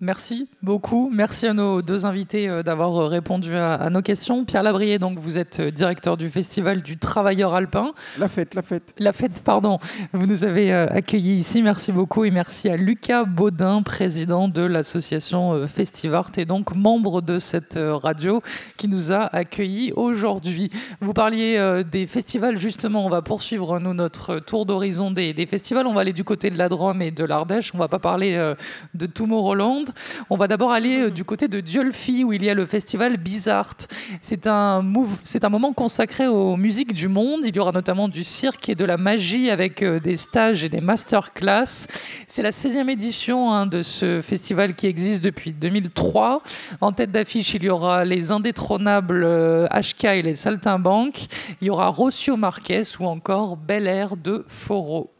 Merci beaucoup. Merci à nos deux invités euh, d'avoir euh, répondu à, nos questions. Pierre Labrier, donc vous êtes euh, directeur du Festival du Travailleur Alpin. La fête, la fête. La fête, pardon. Vous nous avez accueillis ici. Merci beaucoup et merci à Lucas Baudin, président de l'association Festivart et donc membre de cette radio qui nous a accueillis aujourd'hui. Vous parliez des festivals, justement. On va poursuivre, nous, notre tour d'horizon des, des festivals. On va aller du côté de la Drôme et de l'Ardèche. On va pas parler de Tomorrowland. On va d'abord aller euh, du côté de Diolfi où il y a le festival Bizart. C'est un, c'est un moment consacré aux musiques du monde. Il y aura notamment du cirque et de la magie avec euh, des stages et des masterclass. C'est la 16e édition hein, de ce festival qui existe depuis 2003. En tête d'affiche, il y aura les indétrônables euh, HK et les Saltimbanques. Il y aura Rocio Marquez ou encore Bel Air de Foro.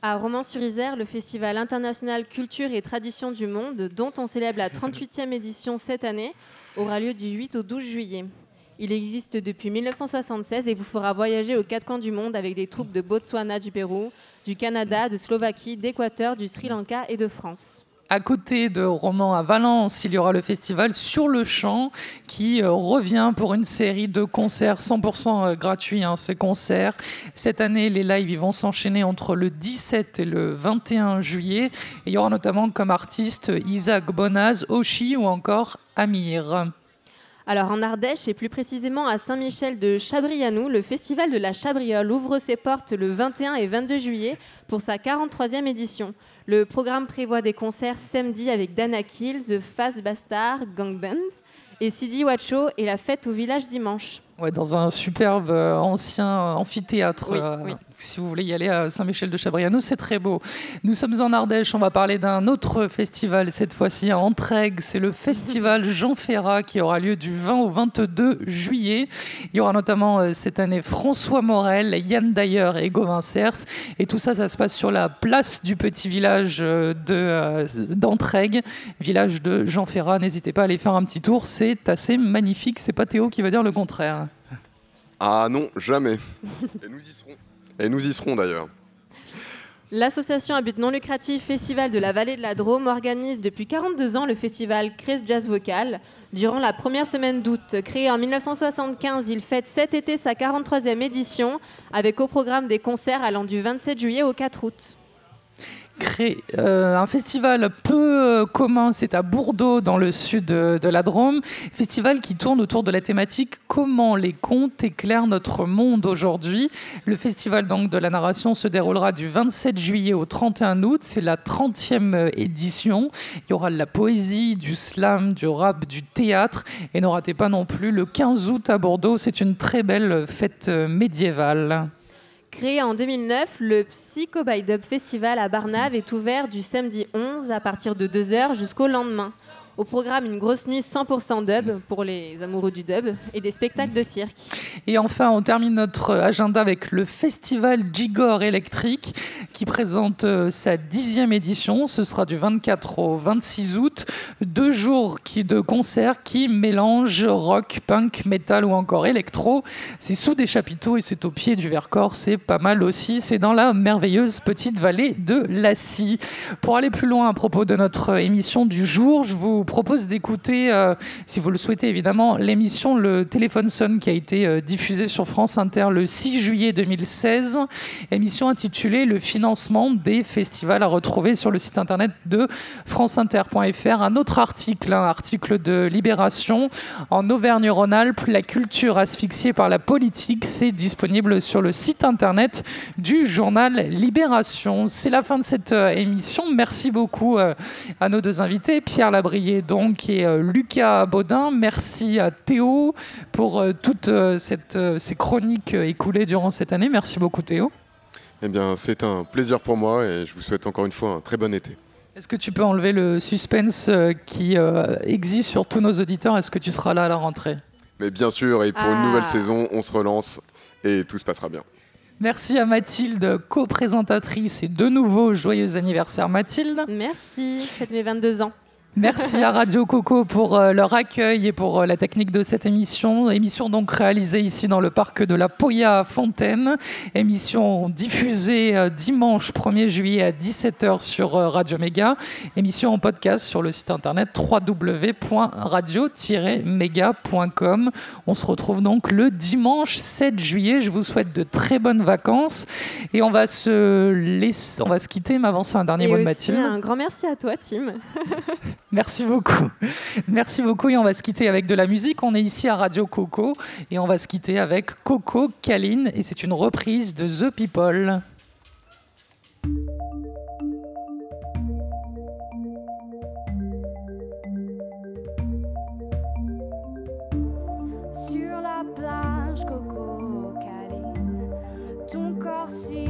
À Romans-sur-Isère, le Festival international Culture et Tradition du Monde, dont on célèbre la 38e édition cette année, aura lieu du 8 au 12 juillet. Il existe depuis 1976 et vous fera voyager aux quatre coins du monde avec des troupes de Botswana, du Pérou, du Canada, de Slovaquie, d'Équateur, du Sri Lanka et de France. À côté de Romans à Valence, il y aura le festival Sur le Champ qui euh, revient pour une série de concerts 100% gratuits. hein, ces concerts. Cette année, les lives vont s'enchaîner entre le 17 et le 21 juillet. Et il y aura notamment comme artistes Isaac Bonaz, Oshi ou encore Amir. Alors en Ardèche et plus précisément à Saint-Michel de Chabrianou, le festival de la Chabriole ouvre ses portes le 21 et 22 juillet pour sa 43e édition. Le programme prévoit des concerts samedi avec Dana Kill, The Fast Bastard, Gang Band et Sidi Wacho et la fête au village dimanche. Ouais, dans un superbe euh, ancien amphithéâtre. Oui, euh, oui. Si vous voulez y aller à Saint-Michel de Chabrianou, c'est très beau. Nous sommes en Ardèche, on va parler d'un autre festival, cette fois-ci à Entraigues. C'est le festival Jean Ferrat qui aura lieu du 20 au 22 juillet. Il y aura notamment euh, cette année François Morel, Yann Dayer et Gauvin Cers. Et tout ça, ça se passe sur la place du petit village euh, de, euh, village de Jean Ferrat. N'hésitez pas à aller faire un petit tour, c'est assez magnifique. C'est pas Théo qui va dire le contraire. Ah non, jamais. Et nous y serons. Et nous y serons d'ailleurs. L'association à but non lucratif Festival de la Vallée de la Drôme organise depuis 42 ans le festival Crest Jazz Vocal. Durant la première semaine d'août, créé en 1975, il fête cet été sa 43e édition avec au programme des concerts allant du 27 juillet au 4 août. Créé euh, un festival peu euh, commun, c'est à Bourdeau, dans le sud de, de la Drôme. Festival qui tourne autour de la thématique Comment les contes éclairent notre monde aujourd'hui. Le festival donc de la narration se déroulera du 27 juillet au 31 août. C'est la 30e édition. Il y aura de la poésie, du slam, du rap, du théâtre. Et ne ratez pas non plus le 15 août à Bordeaux. C'est une très belle fête euh, médiévale. Créé en 2009, le Psycho by Dub Festival à Barnave est ouvert du samedi 11 à partir de 2h jusqu'au lendemain. Au programme, une grosse nuit 100% dub pour les amoureux du dub et des spectacles de cirque. Et enfin, on termine notre agenda avec le festival Gigor électrique qui présente euh, sa dixième édition. Ce sera du 24 au 26 août. Deux jours de concerts qui mélangent rock, punk, metal ou encore électro. C'est sous des chapiteaux et c'est au pied du Vercors. C'est pas mal aussi. C'est dans la merveilleuse petite vallée de Lassie. Pour aller plus loin à propos de notre émission du jour, je vous propose d'écouter, euh, si vous le souhaitez évidemment, l'émission Le téléphone sonne qui a été euh, diffusée sur France Inter le 6 juillet 2016. Émission intitulée Le financement des festivals à retrouver sur le site internet de franceinter.fr. Un autre article, un article de Libération. En Auvergne-Rhône-Alpes, la culture asphyxiée par la politique, c'est disponible sur le site internet du journal Libération. C'est la fin de cette euh, émission. Merci beaucoup à nos deux invités, Pierre Labrier donc et euh, Lucas Baudin. Merci à Théo pour euh, toutes euh, cette, euh, ces chroniques euh, écoulées durant cette année. Merci beaucoup Théo. Eh bien, c'est un plaisir pour moi et je vous souhaite encore une fois un très bon été. Est-ce que tu peux enlever le suspense qui euh, existe sur tous nos auditeurs? Est-ce que tu seras là à la rentrée? Mais bien sûr, et pour une Ah. nouvelle saison, on se relance et tout se passera bien. Merci à Mathilde, co-présentatrice, et de nouveau joyeux anniversaire Mathilde. Merci, faites mes 22 ans. Merci à Radio Coco pour euh, leur accueil et pour euh, la technique de cette émission. Émission donc réalisée ici dans le parc de la Poya à Fontaine. Émission diffusée euh, dimanche 1er juillet à 17h sur Radio Méga. Émission en podcast sur le site internet www.radio-méga.com. On se retrouve donc le dimanche 7 juillet. Je vous souhaite de très bonnes vacances et on va se laisser, on va se quitter. M'avancer un dernier Et mot de Mathilde. un grand merci à toi, Tim. Merci beaucoup. Merci beaucoup et on va se quitter avec de la musique. On est ici à Radio Coco et on va se quitter avec Coco Kaline et c'est une reprise de The People. Sur la plage coco câline, ton corps s'y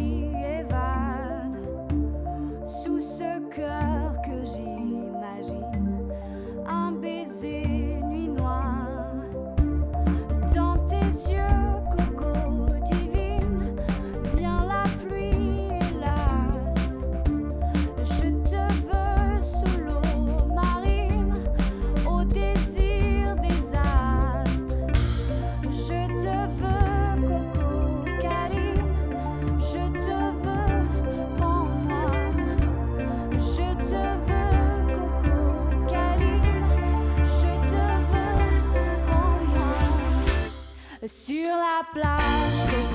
plage,